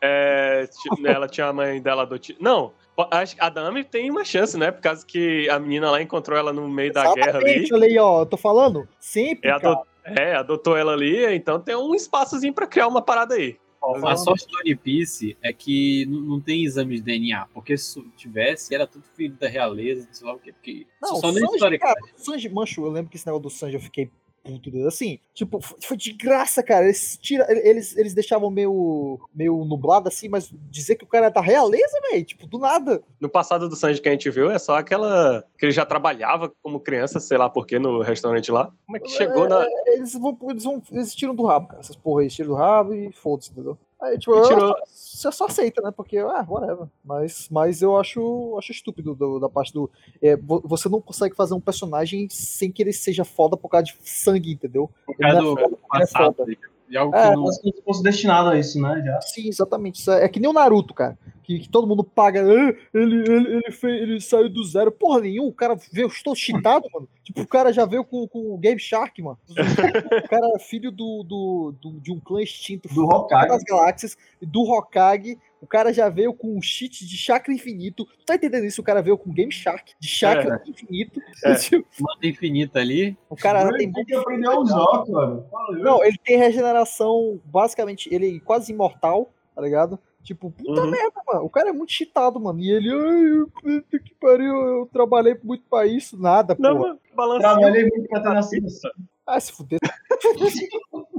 é, ela tinha a mãe dela adotiva. Não, acho que a Dami tem uma chance, né? Por causa que a menina lá encontrou ela no meio da guerra ali. Exatamente, olha aí, ó. Eu tô falando. Sempre, É, cara. adot- é, adotou ela ali, então tem um espaçozinho pra criar uma parada aí. A sorte do One Piece é que não tem exame de DNA, porque se tivesse, era tudo filho da realeza, sei lá o quê. Porque Não, só Sanji, história, cara, o Sanji, mancho, eu lembro que esse negócio do Sanji eu fiquei puto. Assim, tipo, foi de graça, cara. Eles, tira, eles, eles deixavam meio, meio nublado assim, mas dizer que o cara é da realeza, velho, tipo, do nada. No passado do Sanji que a gente viu, é só aquela. que ele já trabalhava como criança, sei lá porquê, no restaurante lá. Como é que chegou na. Eles vão, eles vão, eles tiram do rabo, cara. Essas porra aí, eles tiram do rabo e foda-se, entendeu? Aí, tipo, eu- tirou. você só aceita, né? Porque, ah, whatever. Mas, mas eu acho, acho estúpido do- da parte do. é, vo- você não consegue fazer um personagem sem que ele seja foda por causa de sangue, entendeu? por causa Ele do é foda, é passado, foda. De algo É, que não... Se fosse destinado a isso, né? Já. Sim, exatamente. Isso é, é que nem o Naruto, cara. Que, que todo mundo paga. "Ah, ele, ele, ele, fez, ele saiu do zero. Porra nenhuma. O cara veio todo cheatado, mano. Tipo, o cara já veio com, com o Game Shark, mano. O cara é filho do, do, do- de um clã extinto Do Hokage. das galáxias, do Hokage. O cara já veio com um cheat de chakra infinito. Tu tá entendendo isso? O cara veio com Game Shark de chakra infinito. É. Tipo, manda infinita ali. o cara Ele tem tem que aprender a usar, cara. Não, ele tem regeneração, basicamente, ele é quase imortal, tá ligado? Tipo, puta Uhum. merda, mano. O cara é muito cheatado, mano. E ele, ai, puta que pariu, eu trabalhei muito pra isso. Nada, Não, pô. mano, balancinho. Trabalhei muito pra ter nascido assim. Ah, se fuder.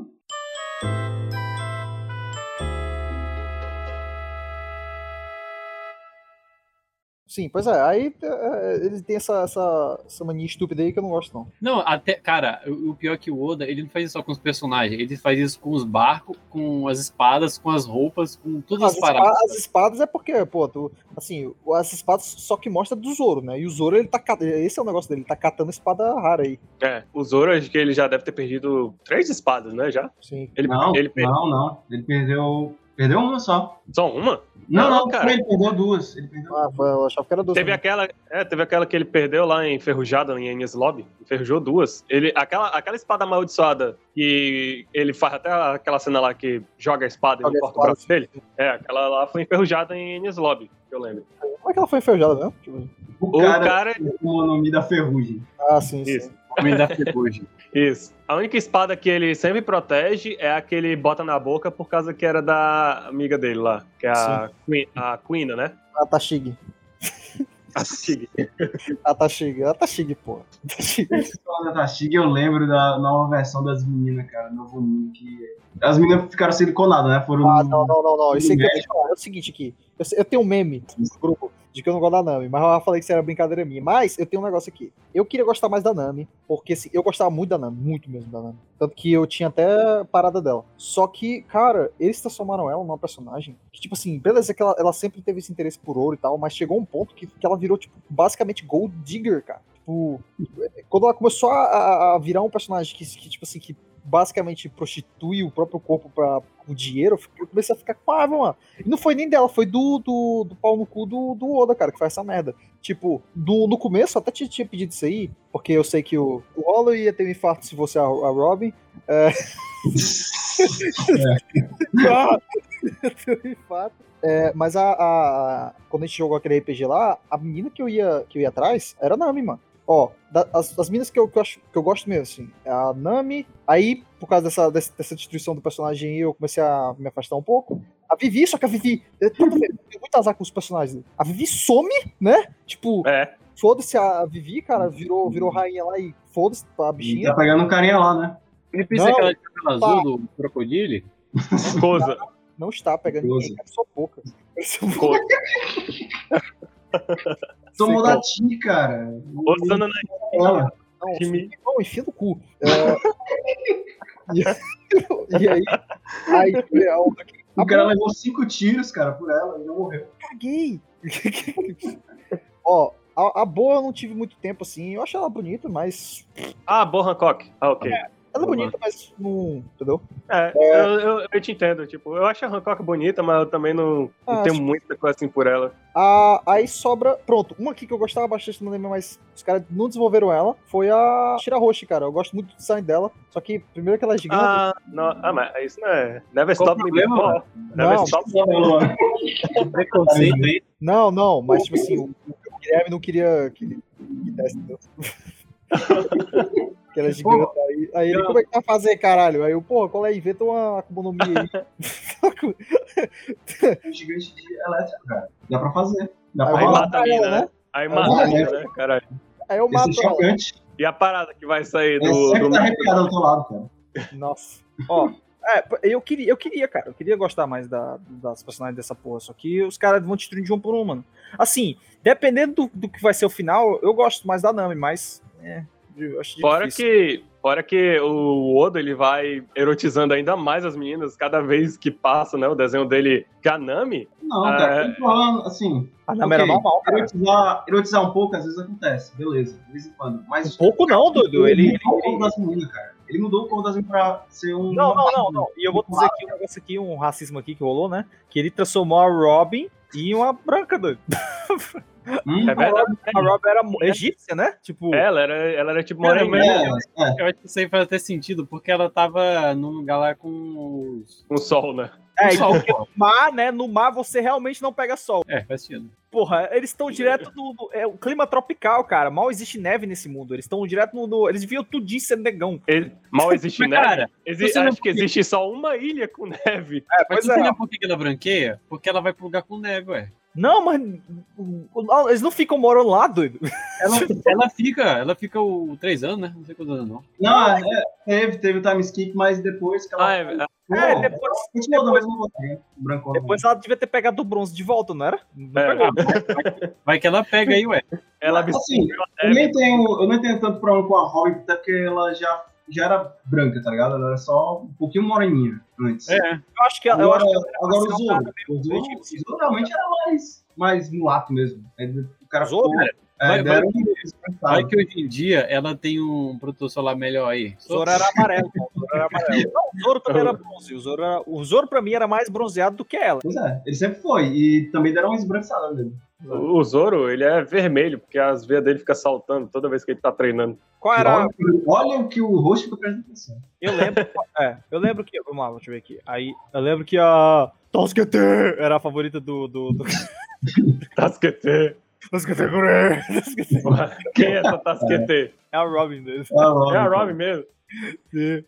Sim, pois é. Aí é, ele tem essa, essa, essa mania estúpida aí que eu não gosto, não. Não, até, cara, o pior é que o Oda, ele não faz isso só com os personagens, ele faz isso com os barcos, com as espadas, com as roupas, com todas As, as paradas. espa- as espadas é porque, pô, tu, assim, as espadas só que mostra do Zoro, né? E o Zoro, ele tá. Esse é o negócio dele, ele tá catando espada rara aí. É, o Zoro, acho que ele já deve ter perdido três espadas, né? Já? Sim. Ele, Não, ele perdeu não, não. Ele perdeu. Perdeu uma só. só uma? Não, Não, não, cara. ele perdeu duas. Ele perdeu Ah, eu achava que era dois. Teve aquela, é, teve aquela que ele perdeu lá em Enferrujada, em Enies Lobby. Enferrujou duas. Ele, aquela, aquela espada amaldiçoada que ele faz até aquela cena lá que joga a espada Joga e corta o braço dele. É, aquela lá foi enferrujada em Enies Lobby, que eu lembro. Como é que ela foi enferrujada mesmo? Tipo, O O cara, cara, o nome da ferrugem. Ah, sim, Isso. sim. Homem da ferrugem. Isso. A única espada que ele sempre protege é a que ele bota na boca por causa que era da amiga dele lá, que é a, Queen, a Queen, né? A Tashig. A Tig. A Tashig. A Tashig, pô. Tashig. Da Tashig, eu lembro da nova versão das meninas, cara. Novo anime que. As meninas ficaram siliconadas, né? Foram. Ah, não, não, não, não. Isso aí que eu ia falar. É o seguinte aqui. Eu, eu tenho um meme no grupo de que eu não gosto da Nami, mas eu falei que isso era brincadeira minha. Mas eu tenho um negócio aqui. Eu queria gostar mais da Nami, porque assim, eu gostava muito da Nami, muito mesmo da Nami. Tanto que eu tinha até parada dela. Só que, cara, eles transformaram ela numa personagem que, tipo assim, beleza que ela, ela sempre teve esse interesse por ouro e tal, mas chegou um ponto que, que ela virou, tipo, basicamente gold digger, cara. Tipo, quando ela começou a, a- a virar um personagem que, que, tipo assim, que basicamente prostitui o próprio corpo pra o dinheiro, eu comecei a ficar com raiva, mano. E não foi nem dela, foi do, do, do pau no cu do, do Oda, cara, que faz essa merda. Tipo, do, no começo até te tinha pedido isso aí, porque eu sei que o, o Hollow ia ter um infarto se fosse a, a Robin. É... Ah, ter um infarto. É, mas a, a- quando a gente jogou aquele RPG lá, a menina que eu ia, que eu ia atrás era a Nami, mano. Ó, da- as, as minas que eu, que, eu acho, que eu gosto mesmo, assim, é a Nami. Aí, por causa dessa, dessa, dessa destruição do personagem, aí, eu comecei a me afastar um pouco. A Vivi, só que a Vivi. Eu vendo, tem muito azar com os personagens. A Vivi some, né? Tipo, É. foda-se a Vivi, cara, virou, virou rainha lá e foda-se a E bichinha. tá pegando um carinha lá, né? Ele pensa Não, aquela de cabelo tá. azul do crocodilo. Coisa. Não está pegando ninguém, cara, só pouca. Coisa. Tomou da Ti, cara. Osana na Ela. Não, enfia no cu. É... e, aí, aí é, o- O cara levou cinco tiros, cara, por ela e não morreu. caguei. Ó, a, a boa eu não tive muito tempo assim. Eu acho ela bonita, mas. Ah, Boa Hancock. Ah, ok. Ela é bonita, mas não. Entendeu? É, Eu, eu, eu te entendo. Tipo, eu acho a Hancock bonita, mas eu também não, Ah, não tenho acho- muita coisa assim por ela. A, aí sobra. Pronto, uma aqui que eu gostava bastante no anime, mas os caras não desenvolveram ela. Foi a Shirahoshi, cara. Eu gosto muito do design dela. Só que, primeiro que ela é gigante. Ah, não, ah, mas isso não é. Never Qual stop me problema, before. Never Não. stop. Preconceito aí. Não, não, mas tipo assim, o, o Guilherme não queria que ele que desse, entendeu? que era gigante. Aí, aí ele, Não. como é que vai fazer, caralho? Aí eu, pô, qual é? Inventa uma Mi aí. Um gigante de elétrico, cara. Dá pra fazer. Dá Aí pra Aí eu falar. mata a mina, né? Aí mata a mina, né, caralho? aí eu Esse é mato chocante. E a parada que vai sair É do. sempre do... tá arrepiado do teu lado, cara. Nossa. Ó, é, eu queria, eu queria, cara, eu queria gostar mais da, das personagens dessa porra, só que os caras vão destruindo de um por um, mano. Assim, dependendo do, do que vai ser o final, eu gosto mais da Nami, mas. É, eu acho Fora difícil. que, fora que o Oda ele vai erotizando ainda mais as meninas cada vez que passa, né? O desenho dele, que a Nami. Não, cara, é. tô falando, assim, A Nami era ok, normal, cara. erotizar, erotizar um pouco às vezes acontece, beleza, de vez em quando. Mas Um pouco não, doido. Ele, ele, mudou o corpo ele- das meninas, cara. Ele mudou o corpo das meninas pra ser um. Não, não, não, não. E eu vou dizer aqui um negócio aqui, um racismo aqui que rolou, né? Que ele transformou a Robin em uma branca, doido. Hum, É verdade. A Robin era mo- egípcia, né? Tipo, Ela era, ela era tipo morena é, é. Eu acho que isso aí faz até sentido, porque ela tava num lugar lá com os. com sol, né? é, sol, porque no mar, né? No mar você realmente não pega sol. É, faz sentido. Porra, eles estão direto no, no- É o clima tropical, cara. Mal existe neve nesse mundo. Eles estão direto no, no- Eles viam tudinho sendo negão. Ele- mal existe Mas, neve. cara, Exi- você acho que existe só uma ilha com neve. É, mas pois tu é. por que ela branqueia? Porque ela vai pro lugar com neve, ué. Não, mas. não, Eles não ficam morando lá, doido. Ela, ela fica, ela fica o três anos, né? Não sei quantos anos, não. Não, é, teve, teve o time skip, mas depois que ela. Ah, é, Pô, É, depois, continuou depois- roupinha, brancona. depois ela devia ter pegado o bronze de volta, não era? Não É. pegou. Vai que ela pega aí, ué. ela assim, eu nem tenho, eu nem tenho tanto problema com a Robin, até porque ela já, já era branca, tá ligado? Ela era só um pouquinho moreninha antes. É. Eu acho que ela. Eu Agora, acho agora o Zoro. O Zoro, o Zoro realmente era mais, mais mulato mesmo. O cara Zoro? ficou- é, Vai- deram um Vai despertado. que hoje em dia ela tem um protetor solar melhor aí. O Zoro era amarelo, pô. O Zoro era amarelo. Não, o Zoro também era bronze. O Zoro, era... o Zoro pra mim era mais bronzeado do que ela. Pois é, ele sempre foi. E também deram uma esbranquiçada nele. O Zoro, ele é vermelho, porque as veias dele ficam saltando toda vez que ele tá treinando. Qual era. Olha, olha o que o rosto fica prestando atenção. Eu lembro. é, eu lembro que. Vamos lá, deixa eu ver aqui. Aí, eu lembro que a. Toskete era a favorita do. do, do... Tasquete. Toskete Gure! Quem é essa Tasquete? É a Robin deles. Ah, Robin. É a Robin mesmo. Sim.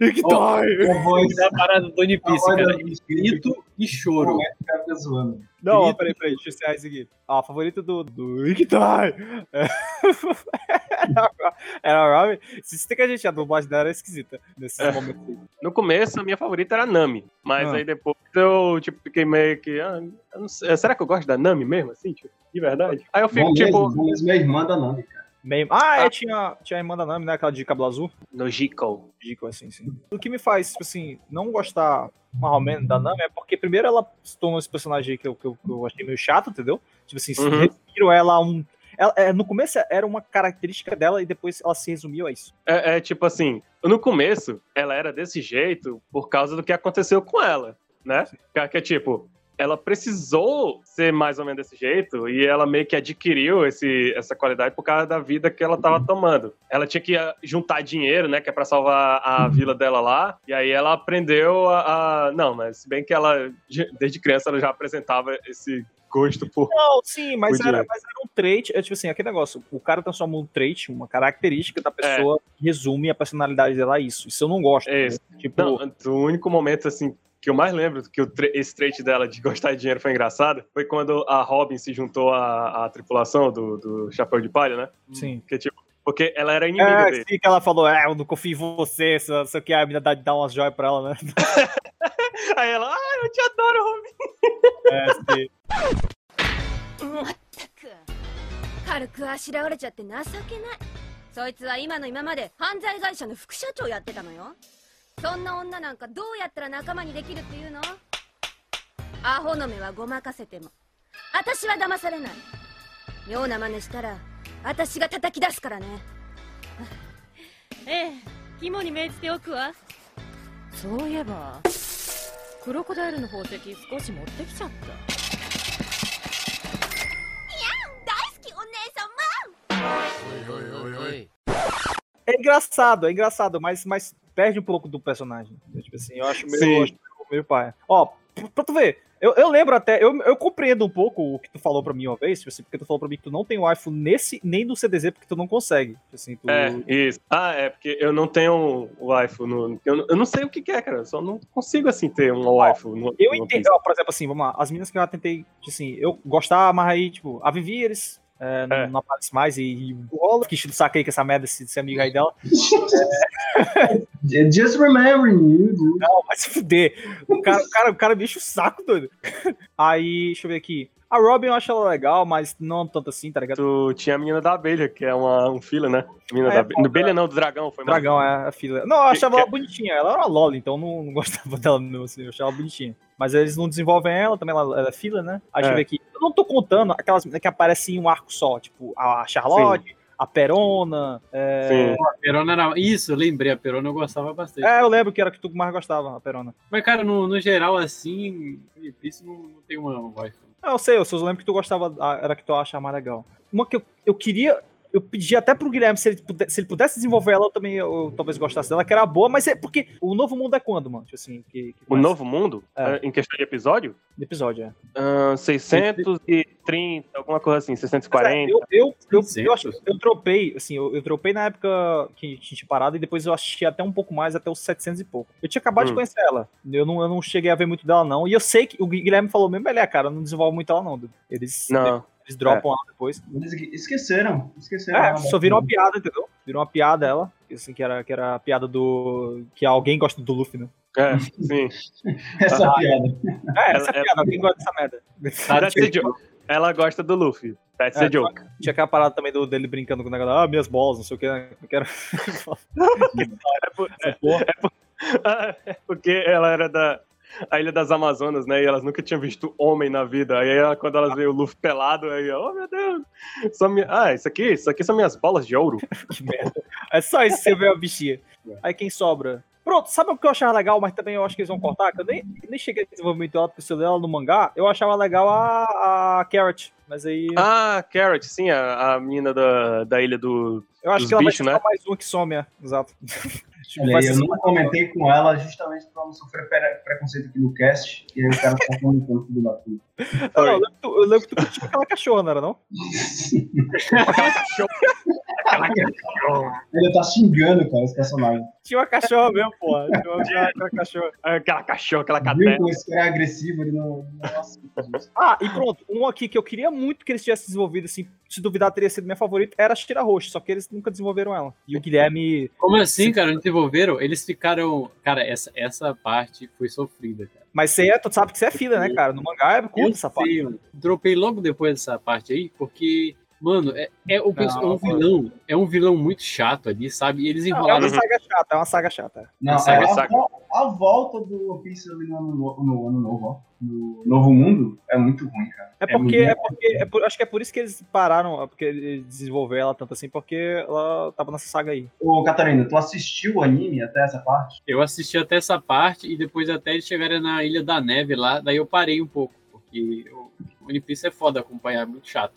E que dói! A voz, É a parada do One Piece, a cara. da- Grito e choro. o cara fica zoando. Não, ó, peraí, peraí, deixa eu encerrar isso aqui. Ó, a favorita do. do Ikitai! É. Era a Robin. Se tem que a gente, a dublagem dela era esquisita nesses É. momentos aí. No começo, a minha favorita era a Nami. Mas Ah. aí depois eu, tipo, fiquei meio que. Ah, eu não sei, será que eu gosto da Nami mesmo, assim? Tipo, de verdade? Aí eu fico, Bom tipo, mesmo, bom mesmo, minha irmã da Nami, cara. Meio... Ah, é, tinha, tinha a irmã da Nami, né? Aquela de cabelo azul. no Jico. Dico assim, sim. O que me faz, tipo assim, não gostar mais ou menos da Nami é porque, primeiro, ela se tornou esse personagem que eu, que eu, que eu achei meio chato, entendeu? Tipo assim, se Uhum. refiro ela a um. Ela, é, no começo era uma característica dela e depois ela se resumiu a isso. É, é tipo assim, no começo, ela era desse jeito por causa do que aconteceu com ela, né? Que, que é tipo, ela precisou ser mais ou menos desse jeito e ela meio que adquiriu esse, essa qualidade por causa da vida que ela tava tomando. Ela tinha que ah, juntar dinheiro, né? Que é pra salvar a vila dela lá. E aí ela aprendeu a. a- Não, mas se bem que ela, desde criança, ela já apresentava esse gosto por. Não, sim, mas era, mas era um trait, é tipo assim, aquele negócio, o cara transforma um trait, uma característica da pessoa que resume a personalidade dela a isso. Isso eu não gosto. É né? Tipo, Não, o único momento, assim, que eu mais lembro que o tra- esse trait dela de gostar de dinheiro foi engraçado foi quando a Robin se juntou à, à tripulação do, do Chapéu de Palha, né? sim. Que, tipo, porque ela era inimiga É, dele. sim, que ela falou, é, eu não confio em você, só, só que a menina dá, dá umas joias pra ela, né? Aí ela, ah, eu te adoro, Robin. É, sim. まったく軽くあしらわれちゃって情けないそいつは今の今まで犯罪会社の副社長やってたのよ そんな女なんかどうやったら仲間にできるっていうの？アホの目はごまかせても。私は騙されない。妙な真似したら私が叩き出すからね。ええ肝に銘じておくわ。そういえばクロコダイルの宝石少し持ってきちゃった。大好きお姉様 É engraçado, é engraçado, mas, mas perde um pouco do personagem. Tipo assim, eu acho meio, acho meio, pai. Ó, pra- tu ver, eu, eu lembro até, eu, eu compreendo um pouco o que tu falou pra mim uma vez, tipo assim, porque tu falou pra mim que tu não tem o iPhone nesse, nem no CDZ, porque tu não consegue. Tipo assim, tu... É, isso. Ah, é, porque eu não tenho o waifu no. Eu, não- eu não sei o que, que é, cara. Eu só não consigo, assim, ter um waifu no. Eu entendo, ó, por exemplo, assim, vamos lá, as meninas que eu já tentei, tipo assim, eu gostava, mas aí, tipo, a Vivi, eles é, não, É. não aparece mais e, e o rola, que enche do saco aí com essa merda, esse, esse amigo aí dela. Just remembering you, dude. Não, vai se fuder. O cara, o cara, o cara enche o saco, doido. Aí, deixa eu ver aqui. A Robin eu acho ela legal, mas não tanto assim, tá ligado? Tu tinha a menina da abelha, que é uma, um filho, né? Menina É, da abelha. pô, Do abelha não, do dragão, foi. Dragão é a filha. Não, eu achava que- ela bonitinha. Ela era uma Loli, então não, não gostava dela mesmo, assim. Eu achava ela bonitinha. Mas eles não desenvolvem ela, também ela, ela é filha, né? Aí deixa eu É. ver aqui. Eu não tô contando aquelas meninas que aparecem em um arco só, tipo a Charlotte, a Perona. É... Sim. A Perona era. Isso, eu lembrei, a Perona eu gostava bastante. é, eu lembro que era que tu mais gostava, a Perona. Mas, cara, no, no geral, assim, isso não, não tem uma wife. Ah, eu sei, eu só lembro que tu gostava, ah, era que tu achava mais legal. Uma que eu, eu queria. Eu pedi até pro Guilherme se ele, puder- se ele pudesse desenvolver ela, eu também eu, eu talvez gostasse dela, que era boa, mas é porque o novo mundo é quando, mano? Tipo assim, que, que O? Novo Mundo, É. eh, em questão de episódio, episódio, é. ah, 630, alguma coisa assim, Mas é, 640. eu, eu, eu, eu, acho, 600? eu dropei, assim, eu, eu dropei na época que a gente tinha parado e depois eu assisti até um pouco mais, até os 700 e pouco. Eu tinha acabado de Hum. conhecer ela. Eu não, eu não cheguei a ver muito dela, não. E eu sei que o Guilherme falou mesmo, ele é, cara, não desenvolve muito ela, não. Eles, Não. Eles dropam ela depois. Eles esqueceram. Esqueceram. É, ela. só virou uma piada, entendeu? Virou uma piada ela. Assim, que era, que era a piada do. Que alguém gosta do Luffy, né? É, sim. Essa piada. É, essa Ela- piada, alguém gosta dessa merda. That's a joke. Ela gosta do Luffy. That's É, a joke. Tinha aquela parada também do, dele brincando com o negócio, ah, minhas bolas, não sei o que, né? Eu quero. É, por- Essa porra. é porque ela era da a Ilha das Amazonas, né? E elas nunca tinham visto homem na vida. Aí ela- quando elas veem o Luffy pelado, aí, oh meu Deus! São minha... Ah, isso aqui, isso aqui são minhas bolas de ouro. Que merda. É só isso que você vê a bichinha. Aí quem sobra? Pronto, sabe o que eu achava legal, mas também eu acho que eles vão cortar? Que eu nem, nem cheguei a desenvolvimento dela, porque se eu ler ela no mangá, eu achava legal a, a Carrot. Mas aí. Ah, Carrot, sim, a, a menina da, da ilha do. eu acho que ela bichos, vai ser né? mais uma que some, é. Exato. Tipo, Olha eu não mais- comentei com ela justamente pra não sofrer pre- preconceito aqui no cast. E aí o cara tá comentando tudo lá tudo. Eu lembro que tu- curtia aquela cachorra, não era não? Ele tá xingando, cara, esse personagem. Tinha uma cachorra mesmo, porra. Tinha uma, uma cachorra. Aquela cachorra, aquela Viu cadela. como esse cara é agressivo, ele não, isso. Ah, e pronto, um aqui que eu queria muito que eles tivessem desenvolvido, assim, se duvidar teria sido minha favorita, era a Shira Roxo, só que eles nunca desenvolveram ela. E o Guilherme. Como assim, cara? Não desenvolveram? Eles ficaram. Cara, essa, essa parte foi sofrida, cara. Mas você é, tu sabe que você é filha, né, cara? No mangá é curta Eu essa parte. mano. Dropei logo depois dessa parte aí, porque, mano, é, é, o, perso- é um Não, vilão. É um vilão muito chato ali, sabe? E eles Não, é enrolaram. uma saga chata, é uma saga chata. Não, Saga, é a, saga. a volta do One Piece ali no ano, no, no ano novo, ó. No novo mundo é muito ruim, cara. É porque, muito é porque, é por- acho que é por isso que eles pararam, é porque eles desenvolveram ela tanto assim, porque ela tava nessa saga aí. Ô, Catarina, tu assistiu o anime até essa parte? Eu assisti até essa parte e depois até eles chegarem na Ilha da Neve lá, daí eu parei um pouco, porque o One Piece é foda acompanhar, é muito chato.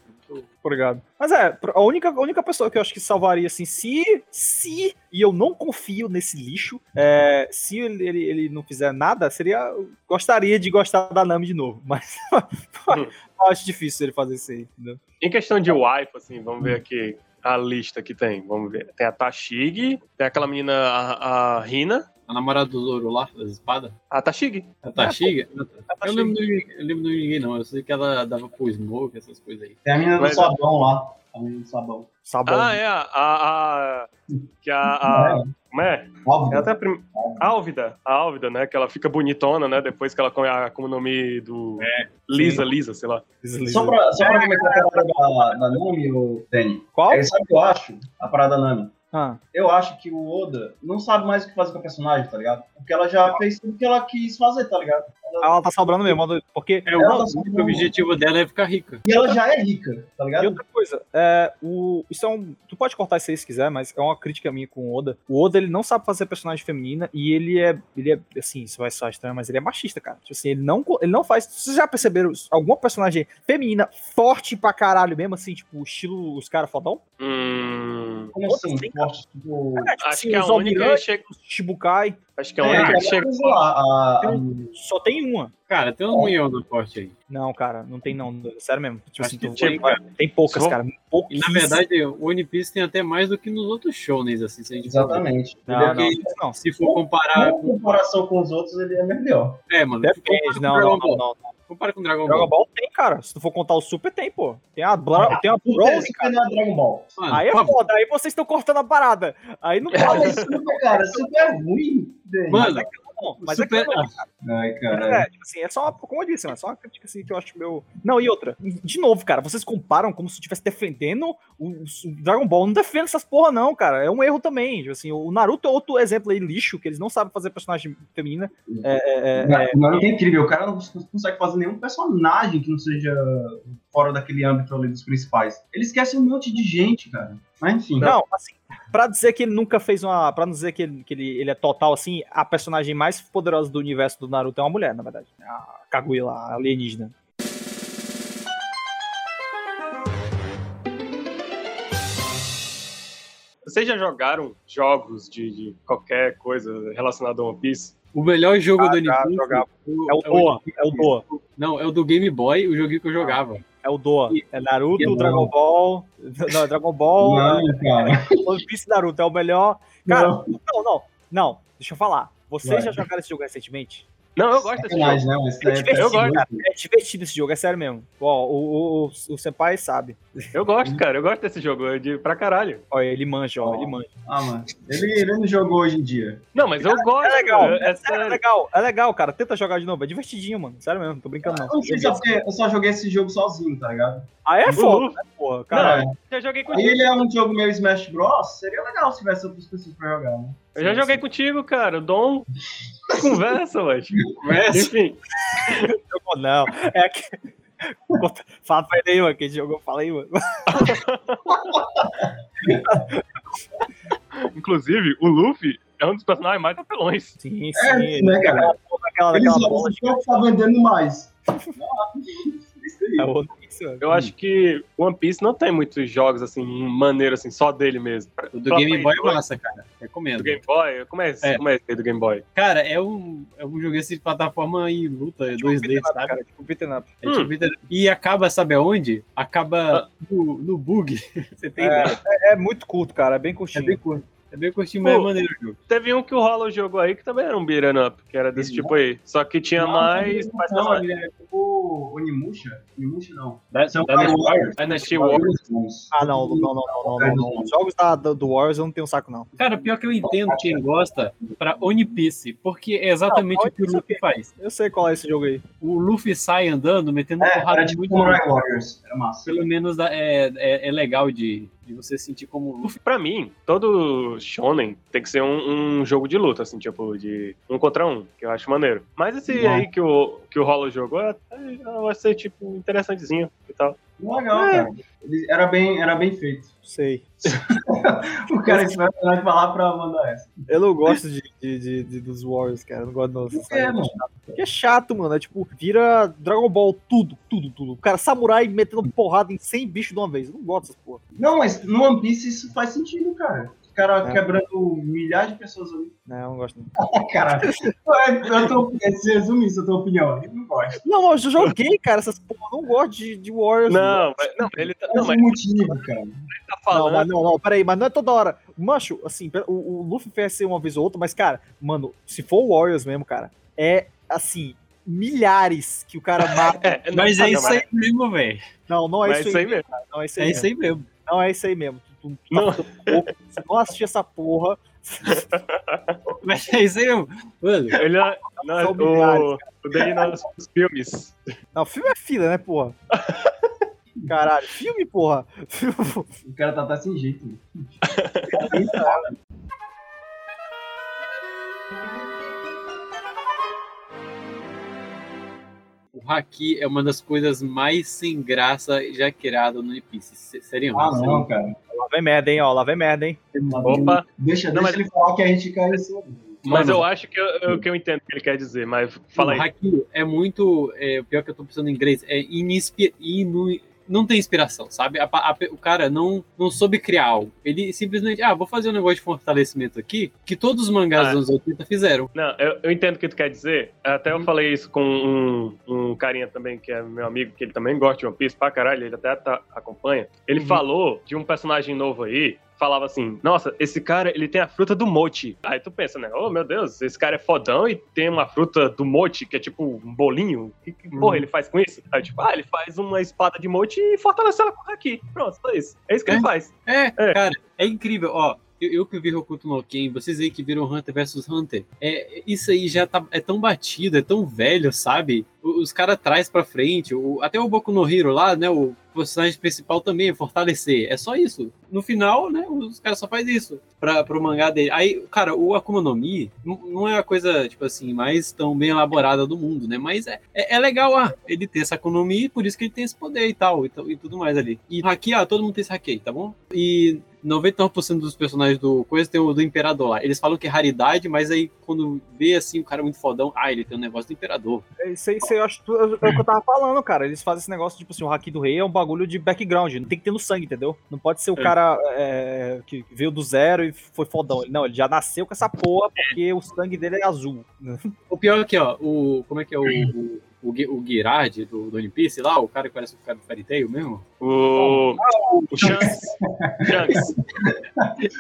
Obrigado. Mas é, a única, a única pessoa que eu acho que salvaria, assim, se. Se. E eu não confio nesse lixo, é, se ele, ele, ele não fizer nada, seria. Gostaria de gostar da Nami de novo. Mas. eu acho difícil ele fazer isso aí, entendeu? Em questão de wife, assim, vamos ver aqui a lista que tem. Vamos ver. Tem a Tashig, tem aquela menina, a, a Rina. A namorada do Zoro lá, das espadas. A Tashig. A Tashiga? Eu Tashiga. lembro, do, eu lembro do ninguém, não. Eu sei que ela dava pro Smoke, essas coisas aí. Tem a menina do Mas- sabão lá. A menina do sabão. Sabão. Ah, é, a. a, a que a, a como é? Óbvio. É até a prim... Álvida, a Álvida, né? Que ela fica bonitona, né? Depois que ela come a como nome do. Lisa, Lisa, sei lá. Desliza. Só pra, só pra comentar a parada da, da Nami, o Danny. Qual? É, sabe o que eu acho? A parada da Nami. Ah, Eu acho que o Oda não sabe mais o que fazer com a personagem, tá ligado? Porque ela já fez tudo que ela quis fazer, tá ligado? Ela- tá sobrando mesmo, porque É, o Ela tá sendo- objetivo dela é ficar rica. E ela já é rica, tá E ligado? outra coisa, é, o, isso é um. Tu pode cortar isso aí se quiser, mas é uma crítica minha com o Oda. O Oda ele não sabe fazer personagem feminina e ele é. Ele é assim, isso vai soar estranho, mas ele é machista, cara. Tipo assim, ele não, ele não faz. Vocês já perceberam alguma personagem feminina forte pra caralho mesmo, assim, tipo, estilo os caras fodão? Hum, Como assim? Forte, tipo... É, tipo acho assim, que a única chega. Shibukai, Acho que a É, única que chega. lá, a, só tem uma. Cara, tem uns mulhão no forte aí. Não, cara, não tem não. Sério mesmo. Tipo assim, tu- tem, vai- tem poucas, Só- cara. E na verdade, o One Piece tem até mais do que nos outros shounens, assim, se a gente. Exatamente. Não, não, não. Se for comparar Em comparação com os outros, ele é melhor. É, mano. Depende, não, não, não, não. Compara com Dragon Dragon Ball. Ball tem, cara. Se tu for contar o Super, tem, pô. Tem a, Bra tem a Super cara. não é Dragon Ball. Mano, Aí é pô, foda, aí vocês estão cortando a parada. Aí não Cara, pode. Super, cara, Super é ruim. Mano, Não, mas é Super- que Ai, cara. é, tipo assim, é só, uma- como eu disse, é só uma crítica assim que eu acho meu. Não, e outra, de novo, cara, vocês comparam como se estivesse defendendo o, o Dragon Ball. Não defende essas porra, não, cara. É um erro também. Tipo assim, o Naruto é outro exemplo aí, lixo, que eles não sabem fazer personagem feminina. É, é, é, Mas- Mas é incrível, o cara não não consegue fazer nenhum personagem que não seja fora daquele âmbito ali dos principais. Ele esquece um monte de gente, cara. Mas enfim. Não, assim, pra dizer que ele nunca fez uma. Pra não dizer que, ele, que ele, ele é total assim, a personagem mais poderosa do universo do Naruto é uma mulher, na verdade. A Kaguya lá, a alienígena. Vocês já jogaram jogos de, de qualquer coisa relacionada a One Piece? O melhor jogo Ah, do jogava. Piece É o Doa, é o Doa. Não, é o do Game Boy, o joguinho que eu jogava. É o Doa. É Naruto, e- Dragon Ball. Não, é Dragon Ball, Não, cara. One Piece Naruto. É o melhor. Cara, Não. não, não. Não, deixa eu falar. Vocês Vai. já jogaram esse jogo recentemente? Não, eu gosto desse jogo. Não. Esse É daí é divertido, gosto. cara. É divertido esse jogo, é sério mesmo. Ó, o, o, o, o Senpai sabe. Eu gosto, cara. Eu gosto desse jogo. É de, pra caralho. Olha, ele manja, ó, ele manja. Ah, mano. Ele, ele não jogou hoje em dia. Não, mas eu gosto. É legal, É, é, é sério. legal, é legal, cara. Tenta jogar de novo, é divertidinho, mano. Sério mesmo, tô brincando não. Eu não é porque eu só joguei esse jogo sozinho, tá ligado? Ah, é foda, né, porra, cara. Não, Já joguei Aí contigo. ele é um jogo meio Smash Bros. Seria legal se tivesse outras pessoas pra jogar, né? Eu já joguei contigo, cara. O Dom. Conversa, mas. Conversa. Enfim. Não. É que. Fala pra ele aí, mano, que jogou, fala aí, mano. Inclusive, o Luffy é um dos personagens mais apelões. Sim, É, sim. né, cara? Aquela, Eles daquela só bola estão tá vendendo mais. Isso aí. é mano. Eu acho que One Piece não tem muitos jogos assim, maneiro assim, só dele mesmo. O do Só Game Boy é massa, cara. Recomendo. Do Game Boy? Como é esse? É. Como é esse aí do Game Boy? Cara, é um, é um jogo assim de plataforma e luta, Tipo 2D, beat'em up, sabe? cara, tipo beat'em up. É tipo beat'em up. E acaba, sabe aonde? Acaba no, no bug. Você tem ideia? É, é muito curto, cara, é bem É curtinho. bem curto. É bem curtinho, mas é maneiro o jogo. Teve um que o Hollow jogou aí que também era um beat'em up, que era desse tipo aí. Só que tinha mais. mais Não, personagem. ele é tipo Onimusha. Onimusha não. Da, São da Dynasty Warriors. Ah, não, não, não, não, não, não, não. Os jogos da, do, do Warriors eu não tenho saco, não. Cara, pior que eu entendo quem gosta pra One Piece, porque é exatamente Não, o que o Luffy faz. Eu sei qual é esse jogo aí. O Luffy sai andando, metendo É, porrada de tipo muito Warriors. Era massa. Pelo menos é, é, é legal de, de você sentir como Luffy. Pra mim, todo shonen tem que ser um, um jogo de luta, assim, tipo, de um contra um, que eu acho maneiro. Mas esse Bom. aí que o, que o Hollow jogou, é- é- vai ser, tipo, interessantezinho. e tal. Legal, É. cara. Ele- Era bem, era bem feito. Sei. O cara espera de falar pra mandar essa. Eu não gosto de, de, de- de- dos Warriors, cara. Eu não gosto não. Por quê, mano? Porque é chato, mano. É tipo, vira Dragon Ball tudo, tudo, tudo. O cara samurai metendo porrada em 100 bichos de uma vez. Eu não gosto dessas porra. Não, mas no One Piece isso faz sentido, cara. Os caras É. quebrando milhares de pessoas ali. Não, eu não gosto não. Caralho. Eu tô, se resumir isso, a tua opinião. Eu não gosto. Não, eu joguei, cara, essas porra. Eu não gosto de, de Warriors. Não, mas, não, ele tá, não, mas motivo, cara. ele tá Não, falando. mas não, não, peraí, mas não é toda hora. Mancho, assim, o, o Luffy fez ser uma vez ou outra, mas, cara, mano, se for o Warriors mesmo, cara, é assim, milhares que o cara mata. É, não, Mas é não, isso aí mesmo, velho. Não, não é isso aí, mesmo. cara, Não é isso aí, É mesmo. isso aí mesmo. Não é isso aí mesmo. Tu, Não. tá. Se não assistir essa porra, Mas é isso aí mesmo. Mano, Ele é, não, São milhares, o, o nos filmes. Não, filme é fila, né, porra? Caralho, filme, porra. O cara tá até sem jeito. né? o Haki é uma das coisas mais sem graça já criada no One Piece. Se- Seriam? Ah, não, cara. Lá vem merda, hein, ó. Lá vem merda, hein. Opa, Deixa, Não, deixa mas- ele falar que a gente cai em cima dele. mas Mano. eu acho que eu, que eu entendo o que ele quer dizer, mas fala o aí. Haki é muito. É, o pior que eu tô pensando em inglês é inispi, inu, não tem inspiração, sabe? A- a- o cara não, não soube criar algo. Ele simplesmente, ah, vou fazer um negócio de fortalecimento aqui que todos os mangás Ah. dos anos 80 fizeram. Não, eu, eu entendo o que tu quer dizer. Até eu falei isso com um, um carinha também, que é meu amigo, que ele também gosta de One Piece pra caralho, ele até tá- acompanha. Ele Uhum. falou de um personagem novo aí, falava assim, nossa, esse cara, ele tem a fruta do mochi. Aí tu pensa, né, oh meu Deus, esse cara é fodão e tem uma fruta do mochi, que é tipo um bolinho. O que, que porra Uhum. ele faz com isso? Aí tipo, ah, ele faz uma espada de mochi e fortalece ela com aqui. Pronto, só isso. É isso que É. ele faz. É, É. cara, é incrível. Ó, eu, eu que vi Hokuto no Ken, vocês aí que viram Hunter vs Hunter, é, isso aí já tá, é tão batido, é tão velho, sabe? Os caras traz pra frente, o- até o Boku no Hero lá, né, o personagem principal também, é fortalecer, é só isso. No final, né, os caras só fazem isso pra, pro mangá dele. Aí, cara, o Akuma no Mi não- é a coisa, tipo assim, mais tão bem elaborada do mundo, né, mas é, é, é legal, ah, ele tem essa Akuma por isso que ele tem esse poder e tal, e, e tudo mais ali. E Haki, ah, todo mundo tem esse Haki, tá bom? E 99% dos personagens do Coisa tem o do Imperador lá. Eles falam que é raridade, mas aí quando vê assim o cara muito fodão, ah, ele tem um negócio do Imperador. É Isso aí, isso aí eu acho que é o que eu tava falando, cara. Eles fazem esse negócio, tipo assim, o Haki do Rei é um bagulho de background. Não tem que ter no sangue, entendeu? Não pode ser o É. cara é, que veio do zero e foi fodão. Não, ele já nasceu com essa porra porque o sangue dele é azul. O pior é que, ó, o. Como é que é o. o o, o Girard do, do One Piece lá, o cara que parece o cara do Fairy Tail mesmo. O, o Shanks. Shanks.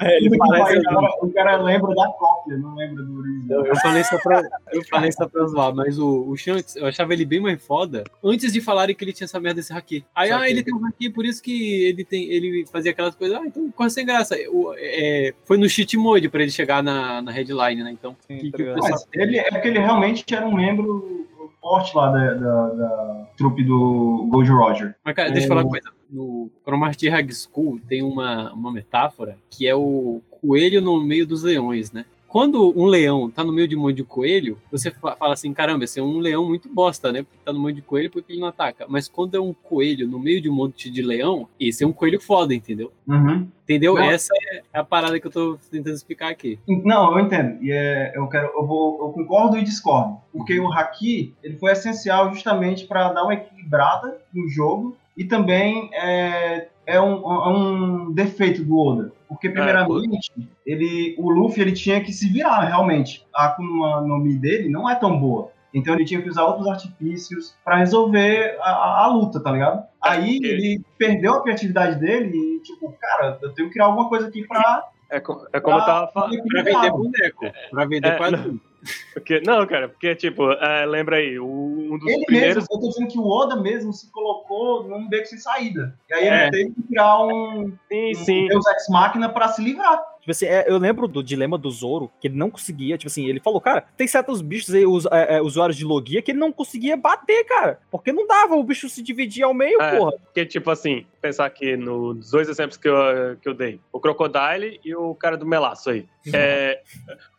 É, ele parece. o, cara, o cara lembra da cópia, não lembra do original. Eu, falei só pra, eu falei só pra zoar, mas o, o Shanks, eu achava ele bem mais foda antes de falarem que ele tinha essa merda desse haki. Aí, ah, Saquei. ele tem um haki, por isso que ele tem, ele fazia aquelas coisas, ah, então quase sem graça. O- é, foi no cheat mode pra ele chegar na, na headline, né? Então, Sim, que- tá que o ligado. pessoal- Mas ele, é porque ele realmente era um membro forte lá da, da, da trupe do Gold Roger. Mas, cara, deixa eu falar uma coisa. No Cromarty High School tem uma, uma metáfora que é o coelho no meio dos leões, né? Quando um leão tá no meio de um monte de coelho, você fa- fala assim, caramba, esse é um leão muito bosta, né? Porque tá no meio de coelho porque ele não ataca. Mas quando é um coelho no meio de um monte de leão, esse é um coelho foda, entendeu? Uhum. Entendeu? Não. Essa é a parada que eu tô tentando explicar aqui. Não, eu entendo. E é, eu quero, eu vou, eu concordo e discordo, porque o haki ele foi essencial justamente para dar uma equilibrada no jogo e também é, é um, é um defeito do Oda, porque primeiramente ele, o Luffy ele tinha que se virar realmente. A Akuma no Mi dele não é tão boa. Então ele tinha que usar outros artifícios para resolver a, a- a luta, tá ligado? Aí ele perdeu a criatividade dele e, tipo, cara, eu tenho que criar alguma coisa aqui pra. É, co- é como eu tava falando. Pra vender boneco. Pra vender É, quadrinho. Porque, não, cara, porque, tipo, é, lembra aí, um dos Ele primeiros. mesmo, eu tô dizendo que o Oda mesmo se colocou num beco sem saída. E aí É. ele teve que criar um, Sim, um sim. Deus Ex Machina pra se livrar. Tipo assim, é, eu lembro do dilema do Zoro, que ele não conseguia, tipo assim, ele falou, cara, tem certos bichos aí, us- é, é, usuários de Logia, que ele não conseguia bater, cara. Porque não dava, o bicho se dividia ao meio, É. porra. Porque, tipo assim, pensar aqui nos dois exemplos que eu, que eu dei: o Crocodile e o cara do Melaço aí. É,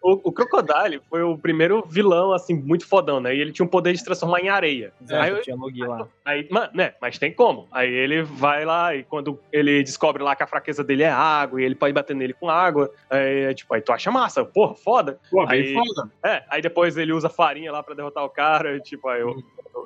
o, o Crocodile foi o primeiro vilão, assim, muito fodão, né? E ele tinha o poder de se transformar em areia. Aí, eu- tinha Logia lá. aí, mano, né? Mas tem como. Aí ele vai lá e quando ele descobre lá que a fraqueza dele é água e ele pode bater nele com água, aí, é tipo, aí tu acha massa, porra, foda. Pô, Aí- foda. É, aí depois ele usa farinha lá pra derrotar o cara, e, tipo, aí eu,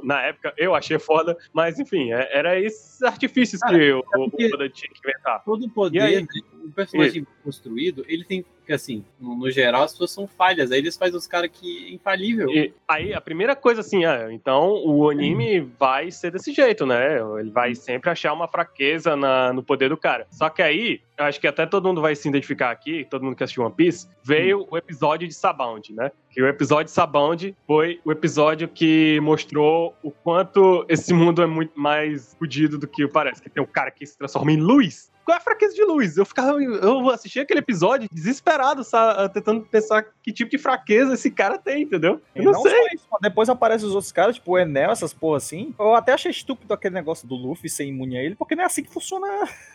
na época eu achei foda, mas enfim, é- era esses artifícios Cara, que o, o, o Oda tinha que inventar. Todo poder, aí? né, o personagem construído, ele tem, que assim, no, no geral as pessoas são falhas, aí eles fazem os caras que é infalível. E aí a primeira coisa assim, é, então o anime vai ser desse jeito, né? Ele vai sempre achar uma fraqueza na- no poder do cara. Só que aí, eu acho que até todo mundo vai se identificar aqui, todo mundo que assistiu One Piece, veio o episódio de Sabound, né? Que o episódio de Sabound foi o episódio que mostrou o quanto esse mundo é muito mais fodido do que parece. Que tem um cara que se transforma em luz. Qual é a fraqueza de luz? Eu ficava. Eu assisti aquele episódio desesperado, sa- tentando pensar que tipo de fraqueza esse cara tem, entendeu? Eu não, não sei. só isso, depois aparecem os outros caras, tipo o Enel, essas porra assim. Eu até achei estúpido aquele negócio do Luffy ser imune a ele, porque não é assim que funciona.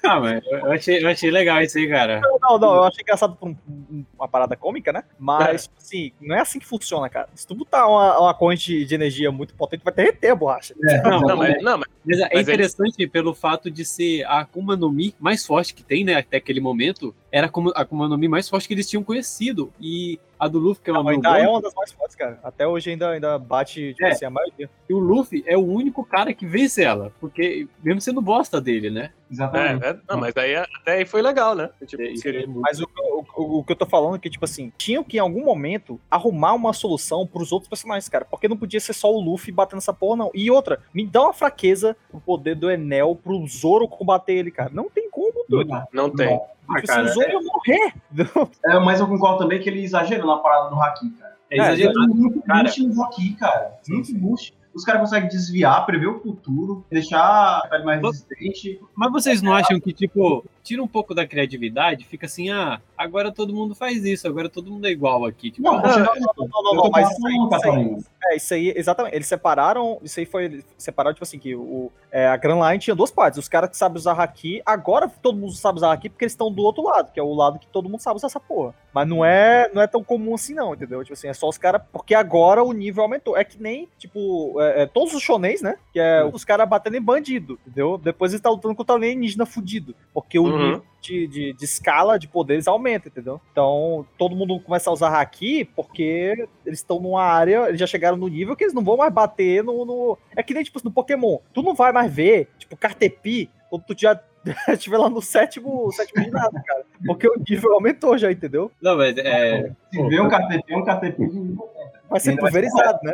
Ah, mas eu achei, eu achei legal isso aí, cara. Não, não, não, eu achei engraçado por um- um- uma parada cômica, né? Mas, tipo assim, não é assim que funciona, cara. Se tu botar uma, uma corrente de energia muito potente, vai derreter a borracha. Não, Não, mas, não, mas Mas é Mas é- interessante pelo fato de ser a Akuma no Mi mais forte que tem, né, até aquele momento, era a Akuma- a Akuma no Mi mais forte que eles tinham conhecido. E a do Luffy, que é uma Não, ainda é uma das mais fortes, cara. Até hoje ainda, ainda bate, tipo É. assim, a maioria. e o Luffy é o único cara que vence ela, porque mesmo sendo bosta dele, né? Exatamente. É, é, não, mas aí até aí foi legal, né? Tipo, é muito- Mas o, o- o- que eu tô falando é que, tipo assim, tinham que em algum momento arrumar uma solução pros outros personagens, cara. Porque não podia ser só o Luffy batendo essa porra, não. E outra, me dá uma fraqueza pro poder do Enel pro Zoro combater ele, cara. Não tem como, doido. Não, não tem. Ah, Tipo o Zoro ia morrer. É, mas eu concordo também que ele exagera na parada do Haki, cara. É exagerado. Tem muito cara. boost no Haki, cara. Muito boost. Os caras conseguem desviar, prever o futuro, deixar a pele mais resistente. Mas vocês não acham que, tipo, tira um pouco da criatividade, fica assim, ah, agora todo mundo faz isso, agora todo mundo é igual aqui. Tipo, Não, ah, não, não, não, não, não, mas isso aí, isso aí. É, isso aí, exatamente. Eles separaram. Isso aí foi separado, tipo assim, que o, é, a Grand Line tinha duas partes. Os caras que sabem usar Haki, agora todo mundo sabe usar Haki porque eles estão do outro lado, que é o lado que todo mundo sabe usar essa porra. Mas não é, não é tão comum assim, não, entendeu? Tipo assim, é só os caras. Porque agora o nível aumentou. É que nem, tipo, é, é, todos os shonens, né? Que é os caras batendo em bandido, entendeu? Depois eles estão lutando contra o alienígena fudido. Porque o Uhum. nível de, de, de escala de poderes aumenta, entendeu? Então, todo mundo começa a usar haki porque eles estão numa área, eles já chegaram no nível que eles não vão mais bater no. no- É que nem, tipo, no Pokémon. Tu não vai mais ver, tipo, Cartepi, quando tu já estiver lá no sétimo, sétimo ginásio, cara. Porque o nível aumentou já, entendeu? não, mas é. Se vê um KTP, um KTP de Vai ser vai pulverizado, né?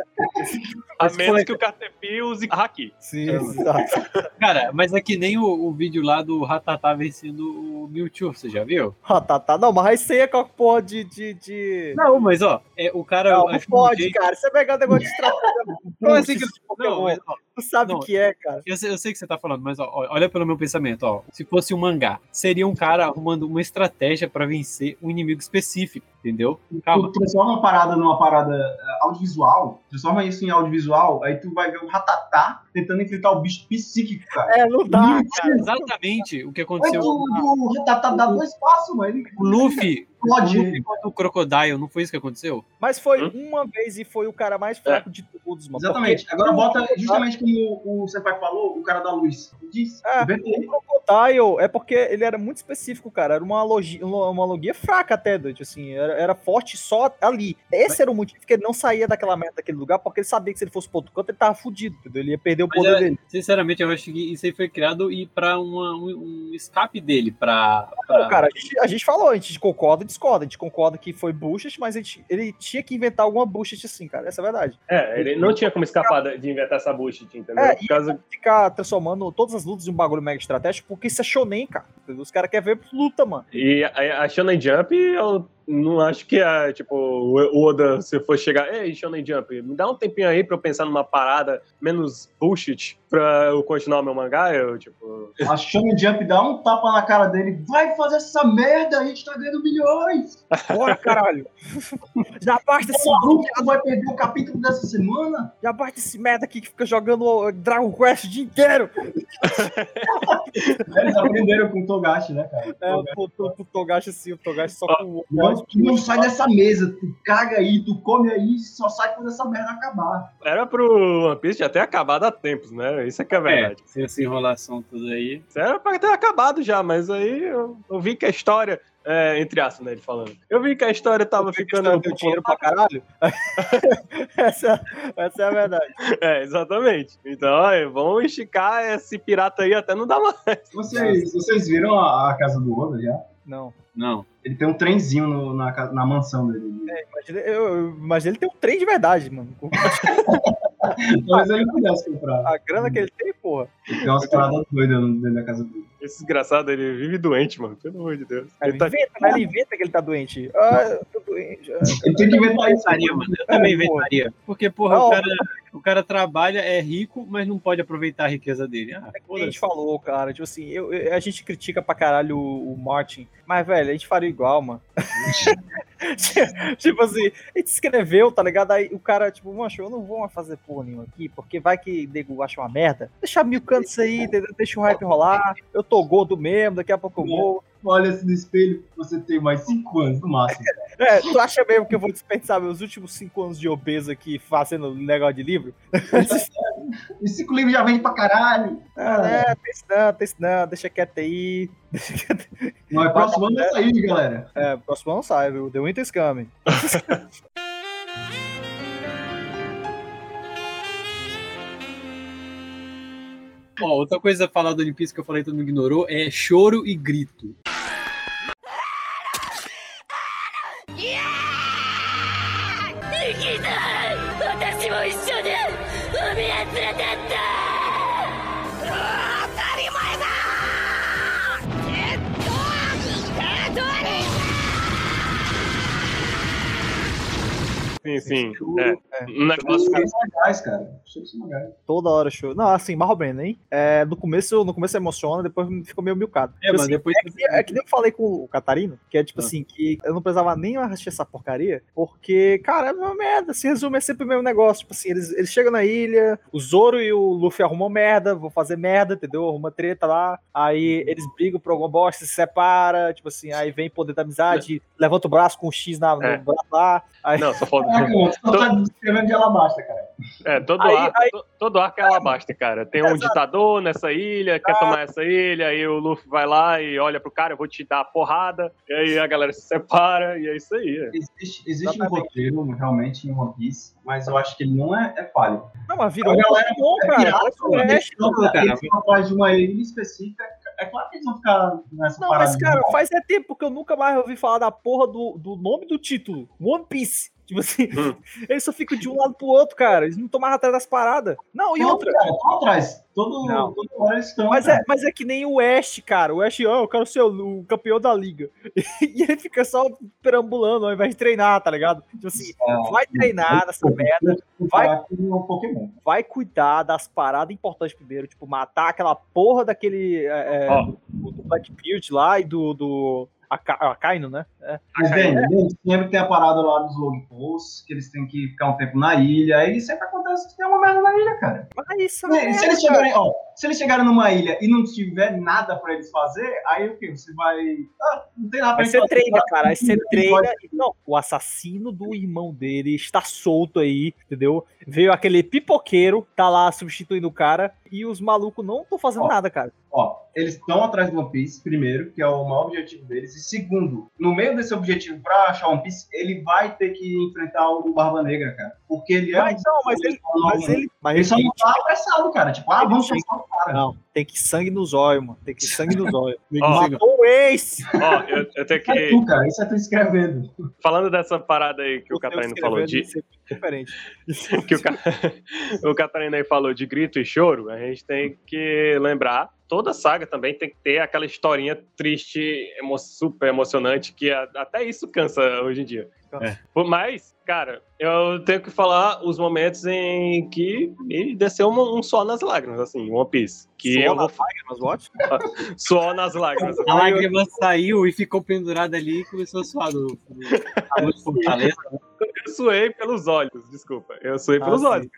A menos que o Caterpie use Haki. Sim, exato. Cara, mas é que nem o, o vídeo lá do Ratatá vencendo o Mewtwo, você já viu? Ah, tá, tá. Não, mas isso aí é com a porra de. de, de... Não, mas ó, é, o cara. Não, não pode, jeito- cara. Você pegar o negócio de estratégia. Não, assim que- Não, mas, ó, Tu sabe o que é, cara. Eu sei, eu sei que você tá falando, mas ó, olha pelo meu pensamento, ó. Se fosse um mangá, seria um cara arrumando uma estratégia pra vencer um inimigo específico, entendeu? Calma. Tu transforma uma parada numa parada eh, audiovisual, transforma isso em audiovisual, aí tu vai ver o Ratatá tentando enfrentar o bicho psíquico, cara. É, não dá, cara. Exatamente o que Mas aconteceu. o, o Ratatá dá dois passos, mano. O Luffy, o Pode. O Crocodile, não foi isso que aconteceu? Mas foi Hum? uma vez e foi o cara mais fraco de todos, mano. Exatamente. Porque Agora bota justamente como o Senpai falou, o cara da luz. Diz. É. O Crocodile é porque ele era muito específico, cara. Era uma logia, uma logia fraca até, Dante, assim. Era, era forte só ali. Esse era o motivo que ele não saía daquela merda daquele lugar, porque ele sabia que se ele fosse pro outro canto, ele tava fudido, entendeu? Ele ia perder o Mas poder é- dele. Sinceramente, eu acho que isso aí foi criado e para um, um escape dele, pra. pra- Não, cara, a gente, a gente falou, a gente concorda discorda. A gente concorda que foi bullshit, mas gente, ele tinha que inventar alguma bullshit assim, cara. Essa é a verdade. É, ele não tinha como escapar de inventar essa bullshit, entendeu? É, Por causa... Ficar transformando todas as lutas em um bagulho mega estratégico, porque isso é shonen, cara. Os caras querem ver luta, mano. E a, a Shonen Jump é o- não acho que é, tipo, o Oda, se for chegar, ei, Shonen Jump, me dá um tempinho aí pra eu pensar numa parada menos bullshit pra eu continuar meu mangá, eu, tipo... A Shonen Jump dá um tapa na cara dele. Vai fazer essa merda, a gente tá ganhando milhões. Bora, caralho. Já basta esse, maluco vai perder o capítulo dessa semana. já basta esse merda aqui que fica jogando Dragon Quest o dia inteiro. Eles aprenderam com o Togashi, né, cara? É, pô, tô pro Togashi assim, o Togashi só com o Tu não sai dessa mesa, tu caga aí, tu come aí, só sai quando essa merda acabar. Era pro One Piece já ter acabado há tempos, né? Isso é que é É, verdade. se essa enrolação toda aí. Era pra ter acabado já, mas aí eu, eu vi que a história, é, entre aspas, né, ele falando, eu vi que a história tava ficando... Deu dinheiro pra caralho. essa, essa é a verdade. É, exatamente. Então, ó, vamos esticar esse pirata aí até não dar mais. Vocês, vocês viram a, a casa do Oda já? Não. Não. Ele tem um trenzinho no- na, na mansão dele. Imagina, eu, mas ele tem um trem de verdade, mano. Mas ele não pudesse comprar. a grana que ele tem, porra. Ele tem umas paradas doidas dentro da casa dele. Esse desgraçado, ele vive doente, mano. Pelo amor de Deus. Ele Ele tá... inventa, né? Ele inventa que ele tá doente. Ah, eu tô doente. ah. Ele tem que inventar isso. Mano. Eu também É, inventaria. Porque, porra, Não, o, cara, o cara trabalha, é rico, mas não pode aproveitar a riqueza dele. Ah, É que a gente falou, cara. Tipo assim, eu, eu- a gente critica pra caralho o, o Martin. Mas, velho, a gente faria igual, mano. tipo assim, a gente escreveu, tá ligado? Aí o cara, tipo, mancho, eu não vou mais fazer porra nenhuma aqui, porque vai que nego acha uma merda. Deixa mil cantos aí, entendeu? deixa o hype rolar. Eu tô gordo mesmo, daqui a pouco eu vou. Olha assim no espelho, você tem mais 5 anos no máximo. É, tu acha mesmo que eu vou dispensar meus últimos cinco anos de obeso aqui fazendo negócio de livro? E 5 livros já vende pra caralho. Ah, né? Tem isso não, tem isso não, deixa quieto aí. Deixa quieto. Não é próximo ano vai sair, galera. É, próximo ano sai, viu? The Winter's Coming. Ó, outra coisa a falar do Piece que eu falei todo mundo ignorou é choro e grito. Sim, sim. Choro, É. é. Um negócio que... Cara. Toda hora show. Não, assim, ou menos, hein? É, no começo, no começo emociona, depois fica meio milcado. É, Tipo mas assim, depois. É que, é que nem eu falei com o Catarino, que é tipo Ah. assim, que eu não precisava nem assistir essa porcaria, porque, cara, é uma merda, se resume, é sempre o mesmo negócio. Tipo assim, eles, eles chegam na ilha, o Zoro e o Luffy arrumam merda, vão fazer merda, entendeu? Arruma treta lá, aí eles brigam por alguma bosta, se separa, tipo assim, aí vem poder da amizade, levanta o braço com um X na, no É. braço lá, aí... Não, só falta... Só tá de alabasta, cara. É, todo Aí- arco, to- todo arco é alabasta, cara. Tem um ditador nessa ilha, quer tomar essa ilha, aí o Luffy vai lá e olha pro cara, eu vou te dar a porrada, e aí a galera se separa, e é isso aí. é. Existe, existe um roteiro, realmente, em One Piece, mas eu acho que ele não é, é falho. Não, mas virou A galera bom, É cara. pirata, um eles vão atrás de uma ilha específica. É claro que eles vão ficar nessa Não, mas, cara, faz é tempo que eu nunca mais ouvi falar da porra do, do nome do título. One Piece. Tipo assim, Hum. eles só ficam de um lado pro outro, cara. Eles não mais atrás das paradas. Não, e Não, outra. cara, atrás. Todo, Não. toda hora eles estão. Mas cara. é, mas é que nem o Ash, cara. O Ash, ó, eu quero ser o, o campeão da liga. E ele fica só perambulando ao invés de treinar, tá ligado? Tipo assim, É, vai treinar nessa merda, vai- falar que é um Pokémon. vai cuidar das paradas importantes primeiro, tipo, matar aquela porra daquele. É, é, Ó. do, do Blackbeard lá e do. do Aka- Akainu, né? É. Mas, bem, sempre tem a parada lá dos log posts, que eles têm que ficar um tempo na ilha, e sempre acontece que tem uma merda na ilha, cara. Mas isso é Se, uma se eles cara. chegarem, ó, se eles chegarem numa ilha e não tiver nada pra eles fazer, aí o quê? Você vai. Ah, não tem nada pra Aí você treina, cara. Aí você treina. e- Não, o assassino do irmão dele está solto aí, entendeu? Veio aquele pipoqueiro, tá lá substituindo o cara, e os malucos não estão fazendo Ó. nada, cara. Ó, eles estão atrás do One Piece, primeiro, que é o maior objetivo deles. E segundo, no meio desse objetivo pra achar One Piece, ele vai ter que enfrentar o Barba Negra, cara. Porque ele é. Mas não, mas ele. Mas ele. Mas Ele só ele não tá apressado, cara. Tipo, ah, vamos chega- cara. Não, tem que sangue nos olhos, mano. Tem que sangue nos olhos. Ó, Matou o ex! ó, eu, eu tenho Isso é que. tu, cara. Isso é tu escrevendo. Falando dessa parada aí que o Eu Catarino falou de. é diferente. que o, Ca- o Catarina aí falou de grito e choro, a gente tem que lembrar toda saga também tem que ter aquela historinha triste, emo- super emocionante, que a- até isso cansa hoje em dia. É. Por- Mas, cara, eu tenho que falar os momentos em que me desceu um, um suor nas lágrimas, assim, One Piece. Que Suor eu vou nas lágrimas, what? suor nas lágrimas. A lágrima saiu e ficou pendurada ali e começou a suar do, do. Eu suei pelos olhos, desculpa. Eu suei Ah, pelos sim. olhos.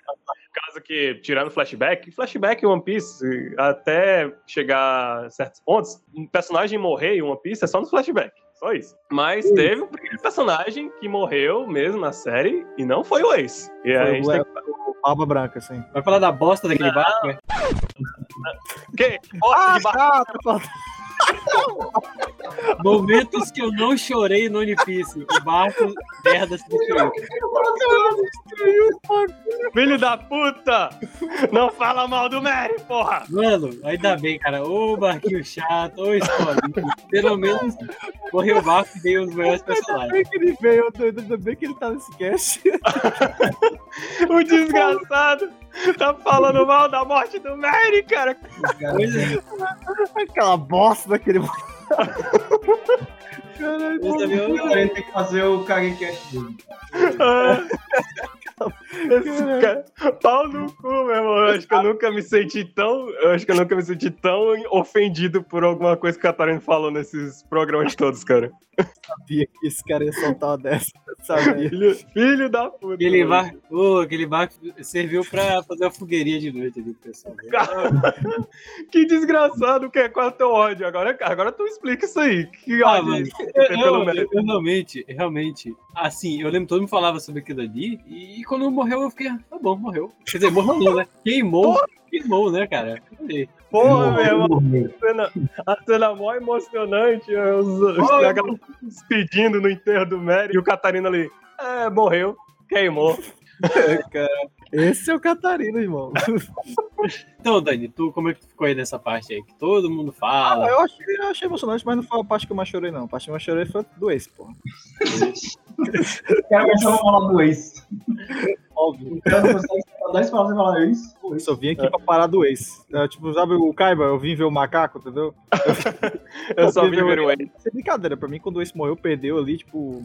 Causa que, tirando flashback, flashback em One Piece, até chegar a certos pontos, um personagem morrer em One Piece é só no flashback. Só isso. Mas teve um primeiro personagem que morreu mesmo na série e não foi o Ace. E a Foi gente o, tem o Barba Branca, assim. Vai falar da bosta daquele barco? é? que. Bosta de barco. Ah, tá falando. Momentos que eu não chorei no Piece. O barco merda se destruiu. Filho da puta! Não fala mal do Mary, porra! Mano, ainda bem, cara. Ô barquinho chato, ô escolinho. Pelo menos morreu o barco e veio os melhores Ainda personagens. bem que ele veio, ainda bem que ele tá nesse cast. O desgraçado tá falando mal da morte do Mary, cara! Aquela bosta daquele. Caralho, eu também- eu- A gente tem que fazer o Kagecast dele. Ah, Esse cara, pau no cu, meu irmão. Eu acho que eu nunca me senti tão. Eu acho que eu nunca me senti tão ofendido por alguma coisa que o Catarina falou nesses programas todos, cara. sabia que esse cara ia soltar uma dessa. Sabia. Filho, filho da puta. Aquele barco, ô, aquele barco serviu pra fazer uma fogueirinha de noite ali, pessoal. Que desgraçado, que é qual é o teu ódio? Agora, agora tu explica isso aí. Que Ah, ódio eu, eu- Mary. eu realmente, realmente, assim, eu lembro que todo mundo falava sobre aquilo ali, e quando morreu eu fiquei, ah, tá bom, morreu. Quer dizer, morreu não, né? Queimou, queimou, né, cara? Falei, Porra, meu irmão. A cena, a cena mó emocionante. Os, os, se despedindo no enterro do Mary e o Catarina ali. É, morreu, queimou. Esse é o Catarina, irmão. Então, Dani, tu como é que tu ficou aí nessa parte aí? Que todo mundo Ah, fala. eu, achei, eu achei emocionante, mas não foi a parte que eu mais chorei, não. A parte que eu mais chorei foi do Ace, pô. O cara começou a falar do ex. Óbvio. O cara não consegue falar 10 palavras e falar ex. Eu só vim aqui pra parar do Ace. É, tipo, sabe o Kaiba? Eu vim ver o macaco, entendeu? Eu só vi Óbvio, ver o Wayne. Sem brincadeira, pra mim, quando o Ace morreu, perdeu ali, tipo,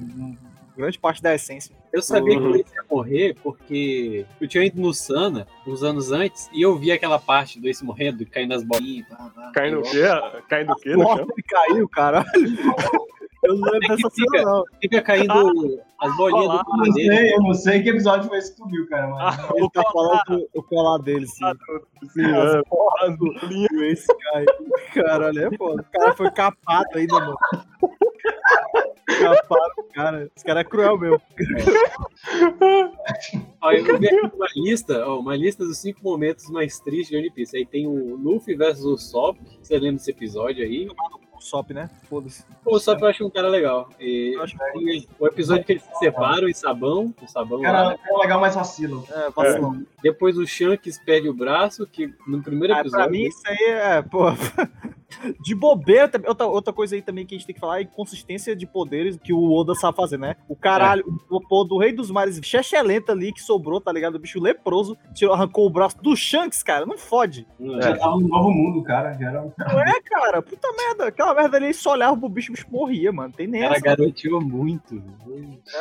grande parte da essência. Eu sabia Uhum. que ele ia morrer porque eu tinha ido no Sana uns anos antes e eu vi aquela parte do Ace morrendo, caindo nas bolinhas. Caindo o quê? Caindo o quê Nossa, ele caiu, caralho. Eu não lembro que dessa cena, não. Fica caindo as bolinhas do Eu não dele. sei, eu não sei que episódio foi esse que tu viu, cara. Mas... Ah, Ele tá colar, falando do- o colar dele, sim. sim, As é. porras do do Ace cai. Caralho, é foda. O cara foi capado ainda, mano. Caparam o cara. Esse cara é cruel mesmo. Ó, eu vi aqui uma lista, ó, uma lista dos cinco momentos mais tristes de One Piece. Aí tem o Luffy versus o Sop. Você lembra desse episódio aí? O Sop, né? Foda-se. O Sop eu acho um cara legal. E Eu acho tem o episódio que eles se separam em sabão, o sabão lá. Cara, é legal, mas vacilo. É, vacilão. Depois o Shanks perde o braço, que no primeiro Ah, episódio. pra mim, isso aí é, pô. De bobeira, também- outra, outra coisa aí também que a gente tem que falar é a inconsistência de poderes que o Oda sabe fazer, né? O caralho, o pô do Rei dos Mares, lenta ali que sobrou, tá ligado? O bicho leproso, tirou, arrancou o braço do Shanks, cara, não fode. Já tava no novo mundo, cara. Já era... Não é, cara, puta merda. Aquela merda ali, só olhava pro bicho, o bicho morria, mano. Tem nem Ela essa. garoteou muito.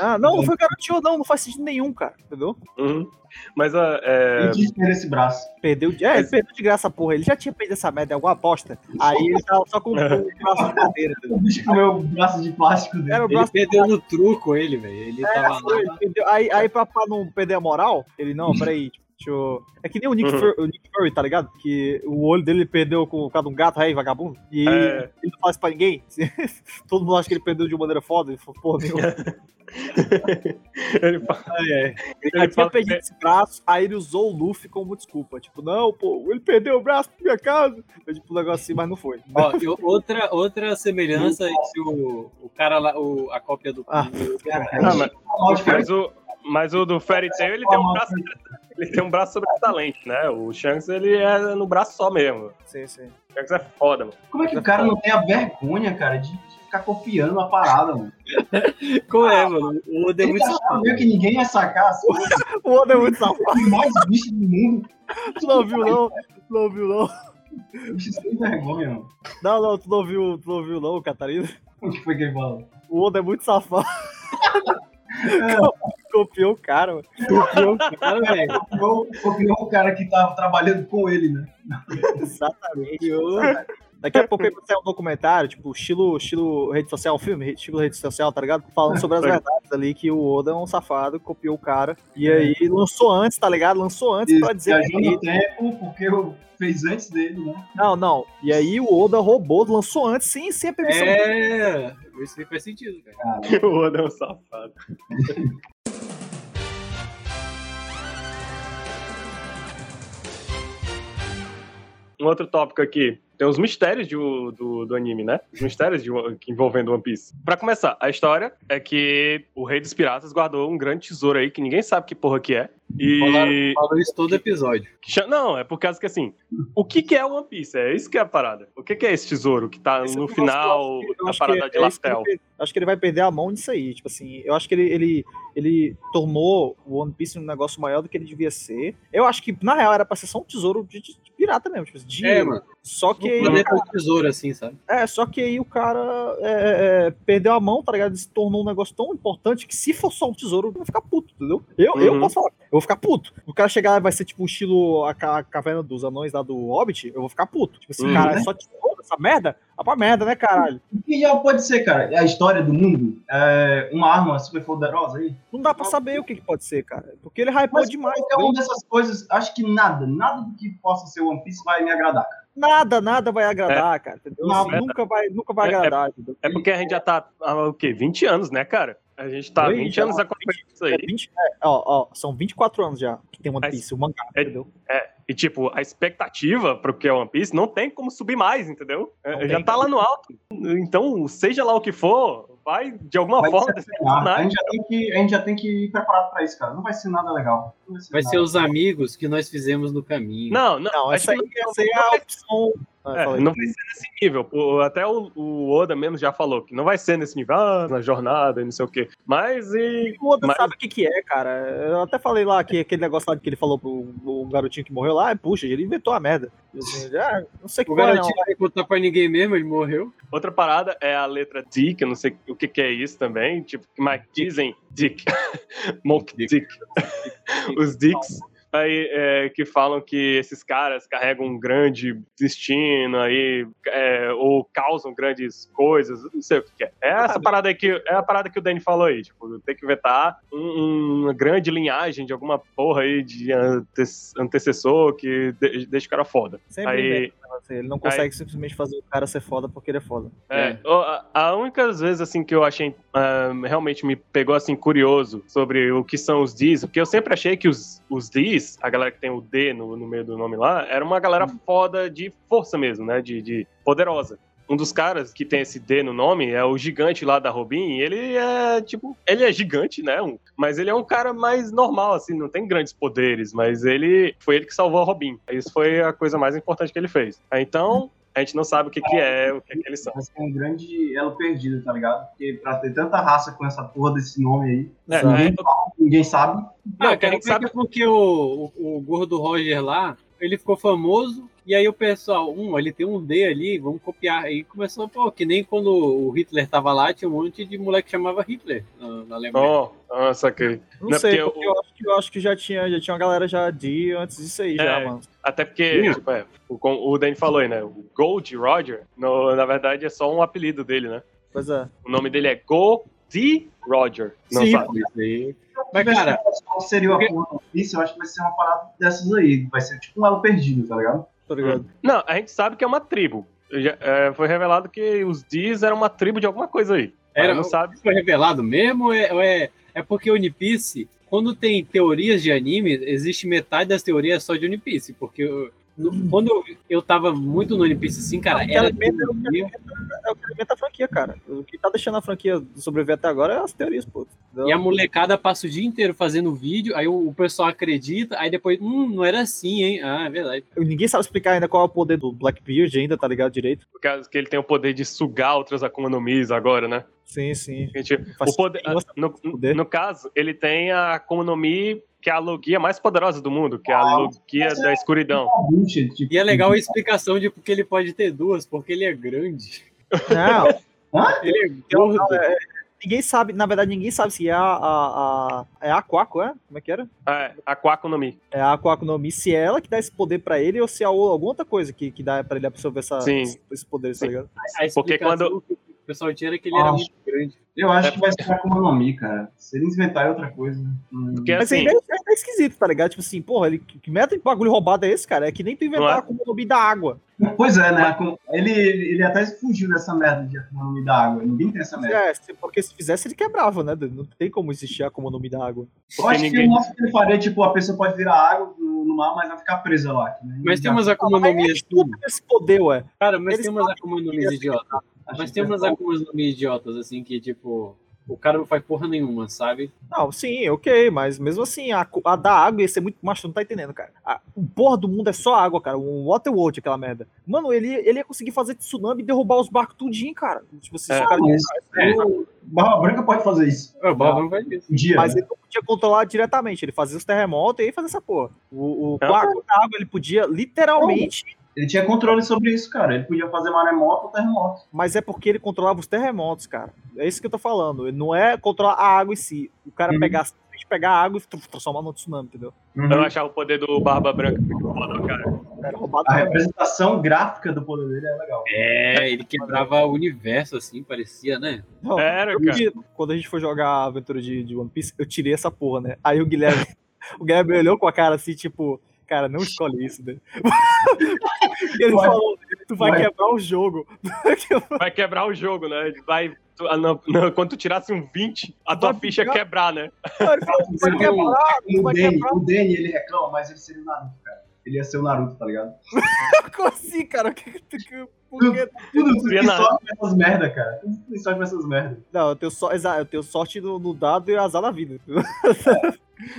Ah, não, não foi garotinho, não, não faz sentido nenhum, cara, entendeu? Uhum. Mas a. É... Ele esse braço. Perdeu de. É, ele perdeu de graça, porra. Ele já tinha perdido essa merda em alguma aposta. Aí ele tava só com o braço de madeira, entendeu? O bicho comeu o braço de plástico dele. Era o Ele braço perdeu no truco ele, velho. Ele tava Foi, lá. entendeu? Aí, aí pra, pra não perder a moral, ele, não, peraí, tipo, deixa eu... É que nem o Nick, Uhum. Fury, o Nick Fury, tá ligado? Que o olho dele perdeu com, por causa de um gato rei vagabundo. E É. ele não isso pra ninguém. Todo mundo acha que ele perdeu de uma maneira foda. Ele falou, pô, meu. Ele fala, ai. Ele ele fala que esse braço, aí ele usou o Luffy como desculpa. Tipo, não, pô, ele perdeu o braço pra minha casa. Foi tipo um negócio assim, mas não foi. Ó, eu- outra, outra semelhança é que o, o cara lá, o, a cópia do. Ah. Ah, mas, mas o, mas o do Fairy Tail, ele tem um braço. Ele tem um braço sobressalente, né? O Shanks, ele é no braço só mesmo. Sim, sim. O Shanks é foda, mano. Como é que o cara não tem a vergonha, cara, de ficar copiando a parada, mano? Qual é, mano? O Oda é muito safado. que ninguém ia sacar as coisas O Oda é muito safado. mais bicho do mundo. Tu não viu, não? Tu não viu, não? Bicho sem vergonha, mano. Não, não, tu não viu, tu não viu não, Catarina? O que foi que ele falou? O Oda é muito safado. Copiou o cara, mano. Copiou o cara, velho. Copiou, copiou o cara que tava trabalhando com ele, né? Exatamente. Daqui a pouco vai sair um documentário, tipo, estilo, estilo rede social, filme, estilo rede social, tá ligado? Falando sobre as verdades ali, que o Oda é um safado, copiou o cara. E aí lançou antes, tá ligado? Lançou antes pra dizer Viajou que. tempo, porque eu fez antes dele, né? Não, não. E aí o Oda roubou, lançou antes, sem, sem a permissão. É, isso aí faz sentido, cara. o Oda é um safado. Um outro tópico aqui. Tem os mistérios do, do anime, né? Os mistérios de, envolvendo One Piece. Pra começar, a história é que o Rei dos Piratas guardou um grande tesouro aí que ninguém sabe que porra que é. E. Falou isso todo episódio. Não, é por causa que assim. O que, que é o One Piece? É isso que é a parada. O que, que é esse tesouro que tá Esse no negócio, final eu da parada de é Laftel? Acho que ele vai perder a mão nisso aí. Tipo assim, eu acho que ele, ele, ele tornou o One Piece um negócio maior do que ele devia ser. Eu acho que, na real, era pra ser só um tesouro de, de pirata mesmo. Tipo, de É, mano. Só que aí, planeta do tesouro, assim, sabe? é, só que aí o cara é, é, é, perdeu a mão, tá ligado? Ele se tornou um negócio tão importante que se for só um tesouro, vai ficar puto, entendeu? Eu, eu Uhum. posso falar, eu vou ficar puto. O cara chegar lá e vai ser tipo o estilo a, ca- caverna dos anões lá do Hobbit, eu vou ficar puto. Tipo assim, Uhum. cara, é só tesouro, essa merda? Vai pra merda, né, caralho? O que já pode ser, cara? A história do mundo é uma arma super poderosa aí. Não dá pra saber o que, que pode ser, cara. Porque ele hypou Mas demais. qualquer entendeu? uma dessas coisas, acho que nada, nada do que possa ser One Piece vai me agradar. cara. Nada, nada vai agradar, cara. Entendeu? Não, é- nunca vai, nunca vai é- é- agradar. entendeu? É porque a gente já tá há o quê? 20 anos, né, cara? A gente tá há Oi, 20 já, anos acompanhando isso É aí. 20, é, ó, ó, são 24 anos já que tem One Piece, o mangá, é- entendeu? E, tipo, a expectativa pro que é One Piece não tem como subir mais, entendeu? É, Não já tem. tá lá no alto. Então, seja lá o que for, vai de alguma Vai forma ser decepcionar. A gente, já tem que, a gente já tem que ir preparado pra isso, cara. Não vai ser nada legal. Não vai ser, Vai nada. ser os amigos que nós fizemos no caminho. Não, não, Não, acho essa aí, que não- essa aí é a opção. Ah, É, não vai ser nesse nível. Até o, o Oda mesmo já falou que não vai ser nesse nível, ah, na jornada e não sei o quê. Mas e. O Oda Mas- sabe o que, que é, cara. Eu até falei lá que aquele negócio lá que ele falou pro o garotinho que morreu lá, é, puxa, ele inventou a merda. Assim, já, não sei o que O foi, não. garotinho não vai contar pra ninguém mesmo, ele morreu. Outra parada é a letra D, que eu não sei o que, que é isso também. Tipo, mas dizem Dick. Monk Dick. Os Dicks. Aí, é, que falam que esses caras carregam um grande destino aí, é, ou causam grandes coisas, não sei o que, que é. É essa parada aí que é a parada que o Danny falou aí, tipo, tem que inventar um- uma grande linhagem de alguma porra aí de ante- antecessor que de- deixa o cara foda. Sempre Aí- inventa aí. Ele não consegue simplesmente fazer o cara ser foda porque ele é foda. É, o- a- a única vez assim que eu achei ah, realmente me pegou assim curioso sobre o que são os Ds, porque eu sempre achei que os, os Ds, a galera que tem o D no, no meio do nome lá, era uma galera foda de força mesmo, né? De, de poderosa. Um dos caras que tem esse D no nome é o gigante lá da Robin. e Ele é, tipo, ele é gigante, né? um- mas ele é um cara mais normal, assim, não tem grandes poderes. Mas ele foi ele que salvou a Robin. Isso foi a coisa mais importante que ele fez. Então, a gente não sabe o que, que é, o que, que eles são. Vai ser um grande elo perdido, tá ligado? Porque pra ter tanta raça com essa porra desse nome aí, É, ninguém, é, ninguém sabe. Não, Ah, cara, sabe- sabe porque o, o, o gordo Roger lá, ele ficou famoso, e aí o pessoal, um, ele tem um D ali, vamos copiar. Aí começou, pô, que nem quando o Hitler tava lá, tinha um monte de moleque que chamava Hitler na, na Alemanha. Oh, ah, saquei. Não, Não sei, porque porque eu, acho que, eu acho que já tinha, já tinha uma galera já de antes disso aí, já, É. mano. Até porque, tipo, é, o, o Danny falou aí, né? O Gold Roger, no- na verdade, é só um apelido dele, né? Pois é. O nome dele é Gold Roger. Não Sim, sabe? isso aí. Mas, cara, qual seria do Piece? Eu acho que vai ser uma parada dessas aí. Vai ser tipo um elo perdido, tá ligado? Tô ligado. Não, a gente sabe que é uma tribo. Já- é, foi revelado que os D's eram uma tribo de alguma coisa aí. Era- não sabe. foi revelado mesmo ou é, ou é, é porque One Piece, quando tem teorias de anime, existe metade das teorias só de One Piece, porque quando eu, eu tava muito no One Piece assim, cara, Não, que era alimenta- teoria, É o que alimenta a franquia, cara. O que tá deixando a franquia sobreviver até agora é as teorias, pô. e a molecada passa o dia inteiro fazendo vídeo, aí o, o pessoal acredita, aí depois, hum, não era assim, hein? Ah, é verdade. Ninguém sabe explicar ainda qual é o poder do Blackbeard ainda, tá ligado direito? Por causa que ele tem o poder de sugar outras Akuma no Mis agora, né? Sim, sim. A gente- o poder, sentido, no, poder. no caso, ele tem a Akuma no Mi que é a Logia mais poderosa do mundo, que é a Ah, Logia da escuridão. Bullshit, tipo, E é legal a explicação de porque ele pode ter duas, porque ele é grande. Não, Ele é gordo. não, é- ninguém sabe, na verdade, ninguém sabe se é a. a, a é a Aquaco, é? Como é que era? É, a Quaco no Mi. É a Aquaco no Mi, se é ela que dá esse poder pra ele ou se é alguma outra coisa que, que dá pra ele absorver essa, Sim. esse, poder, tá Sim. ligado? A porque quando- que o pessoal tinha era que ele era Ah. muito grande. Eu acho que vai ser Akuma no Mi, cara. Se eles inventarem outra coisa. hum, Porque Mas assim, ainda é, é esquisito, tá ligado? Tipo assim, porra, ele, que merda de bagulho roubado é esse, cara? É que nem tu inventar é? a Akuma no Mi da água. Pois é, né? Ele, ele, até fugiu dessa merda de Akuma no Mi da água. Ninguém tem essa merda. É, porque se fizesse ele quebrava, né? Não tem como existir a Akuma no Mi da água. Eu acho ninguém. que o máximo que ele faria, tipo, a pessoa pode virar água no, no mar, mas vai ficar presa lá. nem- Mas tem umas Akuma no Mi É assim. esse poder, ué. Cara, mas Eles tem umas Akuma no Mi idiotas. Acho Mas tem vai umas no Mi idiotas, assim, que tipo. O cara não faz porra nenhuma, sabe? Não, sim, ok, mas mesmo assim, a, a da água ia ser muito. Mas tu não tá entendendo, cara. A, o porra do mundo é só água, cara. Um Waterworld, aquela merda. Mano, ele, ele ia conseguir fazer tsunami e derrubar os barcos tudinho, cara. Tipo É. se o cara Mas, é, o Barba Branca pode fazer isso. O Bob não faz isso. Um dia. Mas né? ele não podia controlar diretamente. Ele fazia os terremotos e aí fazia essa porra. O, o Não. a água da água, ele podia literalmente. Ele tinha controle sobre isso, cara. Ele podia fazer maremoto ou terremoto. Mas é porque ele controlava os terremotos, cara. É isso que eu tô falando. Ele não é controlar a água em si. O cara Uhum. pegar, pegar a água e tr- transformar no tsunami, entendeu? Uhum. Eu achava o poder do Barba Branca muito foda, cara. Era roubado. A representação gráfica do poder dele é legal. É, ele quebrava o universo, assim, parecia, né? Não, Era, eu cara. quando a gente foi jogar a aventura de, de One Piece, eu tirei essa porra, né? Aí o Guilherme, o Guilherme olhou com a cara assim, tipo, cara, não escolhe isso, né? ele Vai. falou, tu vai, Vai. quebrar o jogo. Vai quebrar o jogo, né? Ele Vai. tu- ah, não, não, quando tu tirasse um 20, a tua Vai ficha ia quebrar, né? Ele falou, tu vai Você quebrar, O vai Danny, quebrar. o Danny, ele reclama, mas ele seria o Naruto, cara. Ele ia ser o Naruto, tá ligado? Como assim, cara? O que que tu- que-? Tudo tu Seria tem Naruto. sorte nessas merda, cara. Tudo sorte nessas merda. Não, eu tenho, exa- eu tenho sorte no, no dado e azar na vida.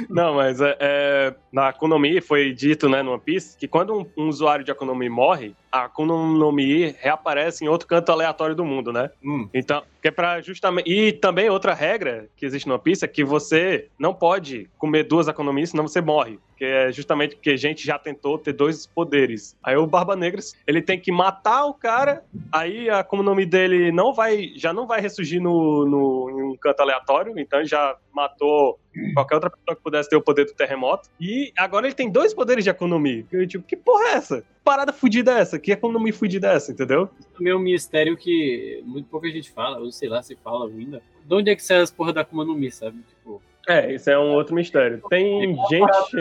Não, mas é, é, na Akuma no Mi foi dito, né, no One Piece, que quando um, um usuário de Akuma no Mi morre, a Akuma no Mi reaparece em outro canto aleatório do mundo, né? Hum. Então, que é pra justamente. E também outra regra que existe no Piece é que você não pode comer duas Mi, senão você morre. Que é justamente porque a gente já tentou ter dois poderes. Aí o Barba Negra, ele tem que matar o cara, aí a Akuma no Mi dele não vai, já não vai ressurgir no, no, em um canto aleatório, então ele já matou qualquer outra pessoa que pudesse ter o poder do terremoto. E agora ele tem dois poderes de Mi. Eu, tipo, que porra é essa? Parada fudida é essa? Que Mi fudida é essa, entendeu? Também é um mistério que muito pouca gente fala, ou sei lá se fala ainda. De onde é que sai as porra da Akuma no Mi, sabe? Tipo, É, isso é um outro mistério. Tem gente.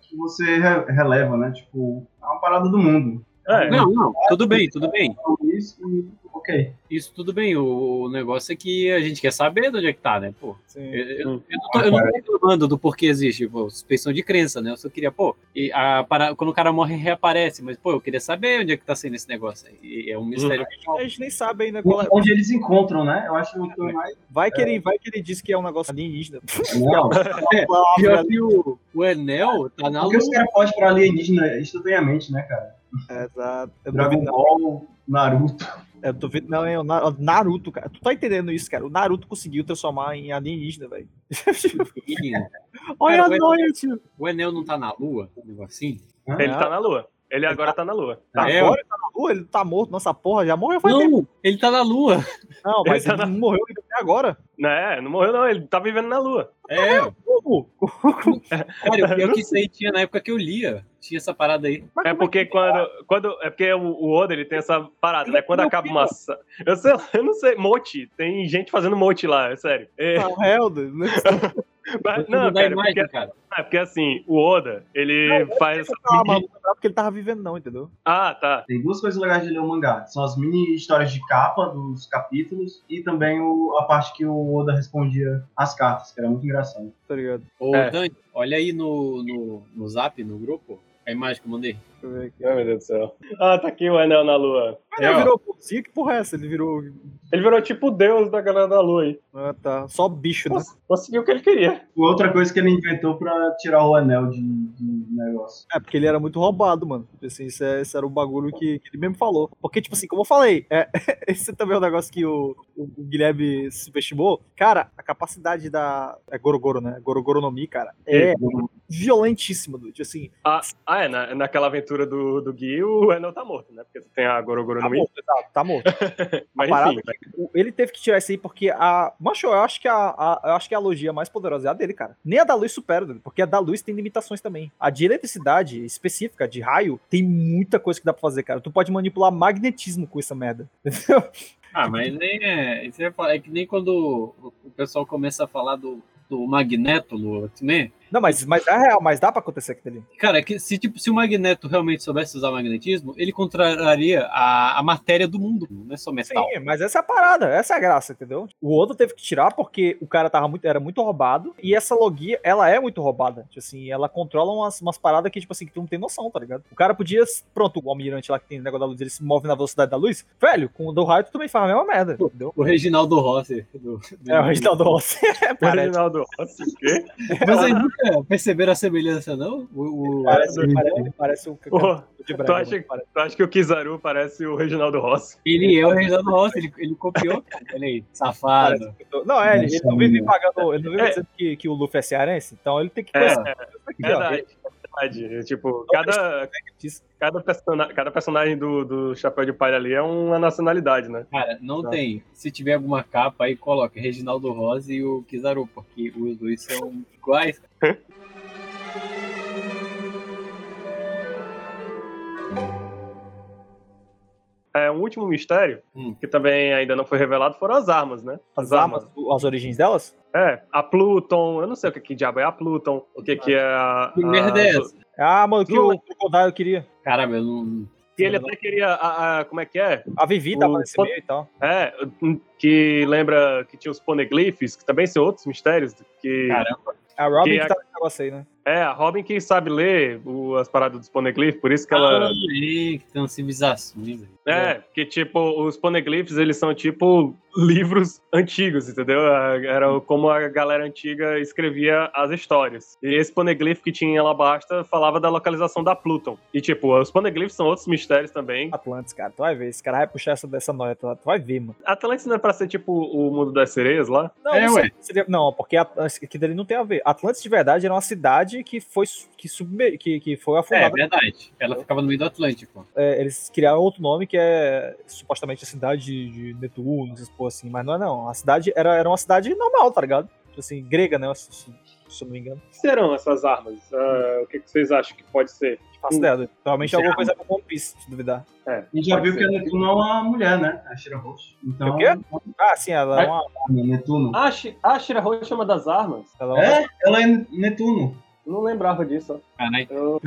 Que você re- releva, né? Tipo, é uma parada do mundo. É, não, não, tudo bem, tudo bem. Então, isso ok. Isso tudo bem. O, o negócio é que a gente quer saber de onde é que tá, né? Pô, eu, eu- eu não tô, eu não tô reclamando do porquê existe, pô, suspensão de crença, né? Eu só queria, pô, e a, para, quando o cara morre, reaparece, mas, pô, eu queria saber onde é que tá saindo esse negócio aí. E é um mistério. A gente nem sabe ainda qual é. Onde eles encontram, né? Eu acho que que mais. Vai que, ele, vai que ele disse que é um negócio alienígena. Não, Pior que o, o Enel tá na porque os lua. caras podem para alienígena instantaneamente, né, cara? Exato. Eu Dragon não. Ball, Naruto. Eu duvido, não, é o Na- o Naruto, cara. Tu tá entendendo isso, cara? O Naruto conseguiu transformar em alienígena, velho. Olha Cara, a o noia, tio. O Enel não tá na lua? Um negocinho? ele tá na lua. Ele agora tá na lua. Tá É, agora ele tá na lua, ele tá morto. Nossa porra, já morreu faz tempo. Não, ele tá na lua. Não, mas Ele ele, tá não morreu ainda até agora. Né, não morreu não, ele tá vivendo na lua. É, Como? cara, o pior que isso aí tinha na época que eu lia. Tinha essa parada aí. Mas É como porque quando, quando. É porque o, o Oda ele tem essa parada, né? Quando acaba uma. Eu, sei, eu não sei, mote. Tem gente fazendo mote lá, é sério. É, Tá, o Helder, né? mas- Não, não, cara, imagem, porque, cara. é porque assim, o Oda, ele faz essa. Mas não lembrava porque ele tava vivendo, não, entendeu? Ah, tá. Tem duas coisas legais de ler o mangá. São as mini histórias de capa dos capítulos e também o- a parte que o Oda respondia as cartas, que era muito engraçado. Tá ligado? Ô, É. Dani, olha aí no, no, no zap, no grupo, a imagem que eu mandei. Deixa eu ver aqui. Ai, meu Deus do céu. Ah, tá aqui o anel na lua. Mas ele É, virou? Que porra é essa? Ele virou. Ele virou tipo o deus da galera da lua aí. Ah, tá. Só bicho, né? Cons- Conseguiu o que ele queria. Outra coisa que ele inventou pra tirar o anel de, de negócio. É, porque ele era muito roubado, mano. Assim, isso, é- isso era o bagulho que, que ele mesmo falou. Porque, tipo assim, como eu falei, é, esse também é um negócio que o, o, o Guilherme subestimou. Cara, a capacidade da. É Gorogoro, né? Gorogoro no Mi, cara, é violentíssima, dude. Assim, Ah, ah, é, na, naquela aventura do, do Gui, o Enel tá morto, né? Porque você tem a Gorogoro tá no morto, exato, tá morto. Mas parada enfim, O- Ele teve que tirar isso aí porque a. Macho, eu acho que a, a- eu acho que a logia mais poderosa é a dele, cara. Nem a da luz supera, porque a da luz tem limitações também. A de eletricidade específica, de raio, tem muita coisa que dá pra fazer, cara. Tu pode manipular magnetismo com essa merda. Entendeu? Ah, mas nem é. Isso é, é que nem quando o pessoal começa a falar do, do Magneto X-Men. Não, mas, mas é real, mas dá pra acontecer aquilo ali. Cara, é que se, tipo, se o Magneto realmente soubesse usar magnetismo, ele contraria a, a matéria do mundo, não é só metal. Sim, mas essa é a parada, essa é a graça, entendeu? O outro teve que tirar porque o cara tava muito, era muito roubado e essa logia, ela é muito roubada. Tipo assim, ela controla umas, umas paradas que, tipo assim, que tu não tem noção, tá ligado? O cara podia, pronto, o almirante lá que tem o negócio da luz, ele se move na velocidade da luz. Velho, com o do raio tu também faz a mesma merda, entendeu? O Reginaldo Rossi. Do, do- É, o Reginaldo Rossi. o Reginaldo Rossi, o quê? Mas vocês perceberam a semelhança, não? O, o- parece, parece, parece o Pô, de tu Brega, acha, parece. tu acha que o Kizaru parece o Reginaldo Rossi? ele é o Reginaldo Rossi, ele, ele copiou. Olha aí, safado. Parece tô- Não, é, ele, ele não vive pagando, ele não vive É. dizendo que, que o Luffy é cearense, então ele tem que É, conhecer. é, isso aqui, ó. Verdade, verdade. Tipo, cada, cada, persona, cada personagem do, do Chapéu de Palha ali é uma nacionalidade, né? Cara, não Tá. tem. Se tiver alguma capa aí, coloca Reginaldo Rossi e o Kizaru, porque os dois são iguais. um último mistério, Hum. que também ainda não foi revelado, foram as armas, né? As armas, as origens delas? É, a Pluton, eu não sei o que, que diabo é a Pluton, o que, que é a. Que merda é essa? Ah, mano, que o Crocodile queria. Caramba, eu não. Que ele até queria. A, a- como é que é? A Vivi tava O- nesse meio e tal. É, que lembra que tinha os poneglyphs, que também são outros mistérios. Que, Caramba. A Robin Que que a- tá nesse negócio aí, né? É, a Robin que sabe ler o- as paradas dos poneglyphs, por isso que ela. Ah, é, que tem civilizações. aí. É, que tipo, os poneglyphs, eles são tipo livros antigos, entendeu? Era como a galera antiga escrevia as histórias. E esse poneglyph que tinha em Alabasta falava da localização da Pluton. E tipo, os poneglyphs são outros mistérios também. Atlantis, cara. Tu vai ver. Esse cara vai puxar essa dessa noia. Tu vai ver, mano. Atlantis não é pra ser tipo o mundo das sereias lá? Não, É, não, seria- não, porque aquilo ali não tem a ver. Atlantis de verdade era uma cidade que foi, que subme- que, que foi É, afundada. verdade. Ela ficava no meio do Atlântico. É, eles criaram outro nome que é supostamente a cidade de, Netuno, porra assim. Mas não é não. A cidade era, era uma cidade normal, tá ligado? Tipo assim, grega, né? Se, se- se eu não me engano. O que serão essas armas? Ah, o que, que vocês acham que pode ser? Faço Hum. ideia. Provavelmente é alguma coisa com One Piece, se duvidar. É, A gente já viu que ser. a Netuno é uma mulher, né? A Shira Roche. Então, O quê? Ah, sim, ela é uma. Netuno. Ah, a Shi- a Shira Roche chama das armas? Ela é uma É, ela é Netuno. Não lembrava disso. Caralho. Eu-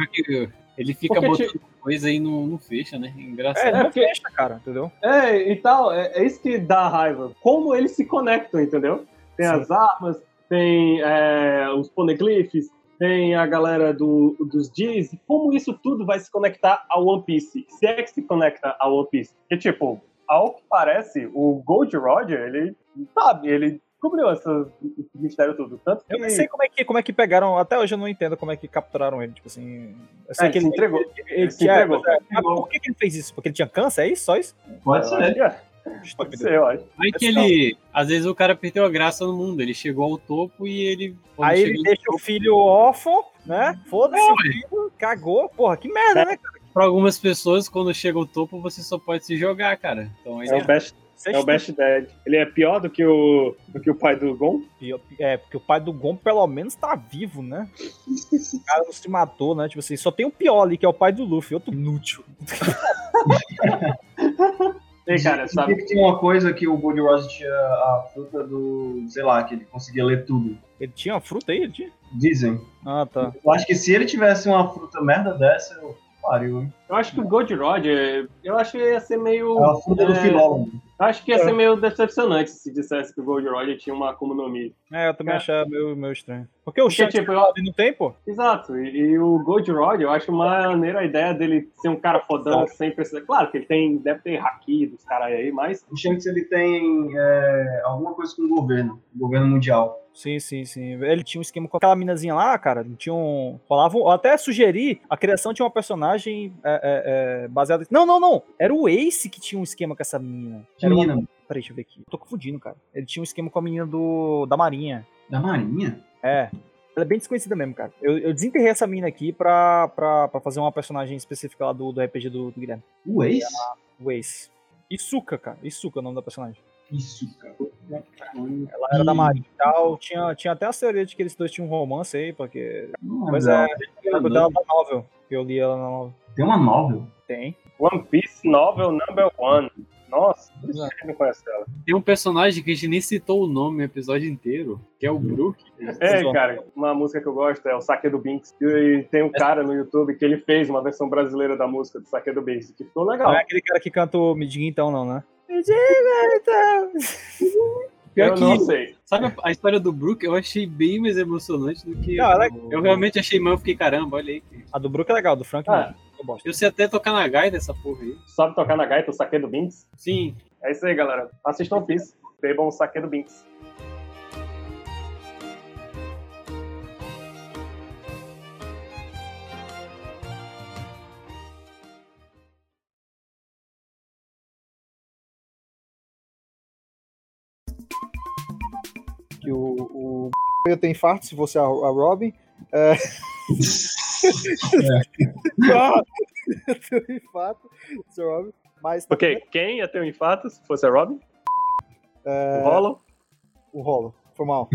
Ele fica Porque, botando coisa aí e não, não fecha, né? Engraçado. É, não porque- fecha, cara, entendeu? É, e tal, é, é isso que dá raiva. Como eles se conectam, entendeu? Tem Sim. as armas, tem é, os poneglyphs, tem a galera do, dos Diz, e como isso tudo vai se conectar ao One Piece? Se é que se conecta ao One Piece. Porque, tipo, ao que parece, o Gold Roger, ele sabe, ele cobriu essa- esse mistério tudo. Tanto que Eu não sei como é, que, como é que pegaram, até hoje eu não entendo como é que capturaram ele, tipo assim... Eu sei É, que ele se entregou. Ele, Ele se tinha- entregou. mas, é, mas por que, que ele fez isso? Porque ele tinha câncer, é isso? Só isso? Pode ser. acho que é. Pode ser, eu acho. Aí que ele. Às vezes o cara perdeu a graça no mundo. Ele chegou ao topo e ele. Aí ele deixa o topo, filho órfão, né? Foda-se É, o filho, cagou. Porra, que merda, né? cara? Pra algumas pessoas, quando chega ao topo, você só pode se jogar, cara. Então ele É o Best, Isso é o Best Dad. Ele é pior do que o, do que o pai do Gon? Pior- É, porque o pai do Gon pelo menos tá vivo, né? O cara não se matou, né? Tipo assim, só tem o pior ali, que é o pai do Luffy, outro inútil. Ei, cara, sabe? que tinha uma coisa que o Gold Ross tinha a fruta do. sei lá, que ele conseguia ler tudo. Ele tinha uma fruta aí, ele tinha? Dizem. Ah, tá. Eu acho que se ele tivesse uma fruta merda dessa, eu pariu, hein? Eu acho que o Gold Roger, eu acho que ia ser meio. É a fruta do É. filólogo. Eu acho que ia ser meio decepcionante se dissesse que o Gold Roger tinha uma Akuma no Mi. É, eu também É. achava meio, meio estranho. Porque o Shanks tipo, eu- não tem, pô. Exato, e, e o Gold Rod, eu acho maneiro a ideia dele ser um cara fodão sem precisar. Claro que ele tem, deve ter haki dos caras aí, mas. O Shanks ele tem é, alguma coisa com o governo, o governo mundial. Sim, sim, sim. Ele tinha um esquema com aquela minazinha lá, cara. Tinha um. Rolava. Eu até sugeri a criação de uma personagem é, é, é, baseada. Não, não, não. Era o Ace que tinha um esquema com essa menina. Que Era uma- menina? Peraí, deixa eu ver aqui. Tô confundindo, cara. Ele tinha um esquema com a menina do da Marinha. Da Marinha? É. Ela é bem desconhecida mesmo, cara. Eu, eu desenterrei essa mina aqui pra, pra, pra fazer uma personagem específica lá do, do RPG do, do Guilherme. O Ace? O Ace. Isuka, cara. Isuka é o nome da personagem. Cara. Ela era da Marinha e tal. Tinha, tinha até a teoria de que eles dois tinham um romance aí, porque. Não é. Eu lembro dela da novel. que Eu li ela na novel. Tem uma novel? Tem. One Piece Novel Number One. Nossa, por isso Exato. que eu não conheço ela. Tem um personagem que a gente nem citou o nome no episódio inteiro, que é o Brook. É, cara, uma música que eu gosto é o Saque do Binks. E tem um cara no YouTube que ele fez uma versão brasileira da música do Saque do Binks, que ficou legal. Não é aquele cara que canta o Me Diga Então, não, né? Me Diga Então. Pior eu que, não sei. sabe a- história do Brook? Eu achei bem mais emocionante do que. Não, ela é- Eu realmente achei mal, eu fiquei, caramba, olha aí. A do Brook é legal, do Frank Ah. não. Eu gosto. Eu sei até tocar na gaita essa porra aí. Sabe tocar na gaita o Saque do Binks? Sim, É isso aí, galera. Assistam One Piece. Bebam o Saque do Binks. O ia ter infarto se fosse a, a Robin. É... Ah, ia ter um infarto se a Robin. Mas Ok, quem ia ter um infarto se fosse a Robin? O Hollow? o Rolo. Foi mal.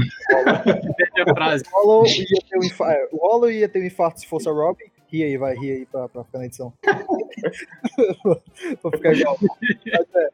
perde a frase. O Hollow ia ter um infarto. O Hollow ia ter um infarto se fosse a Robin. Ri aí, vai, ri aí pra, pra ficar na edição. pra ficar igual. Mas, é,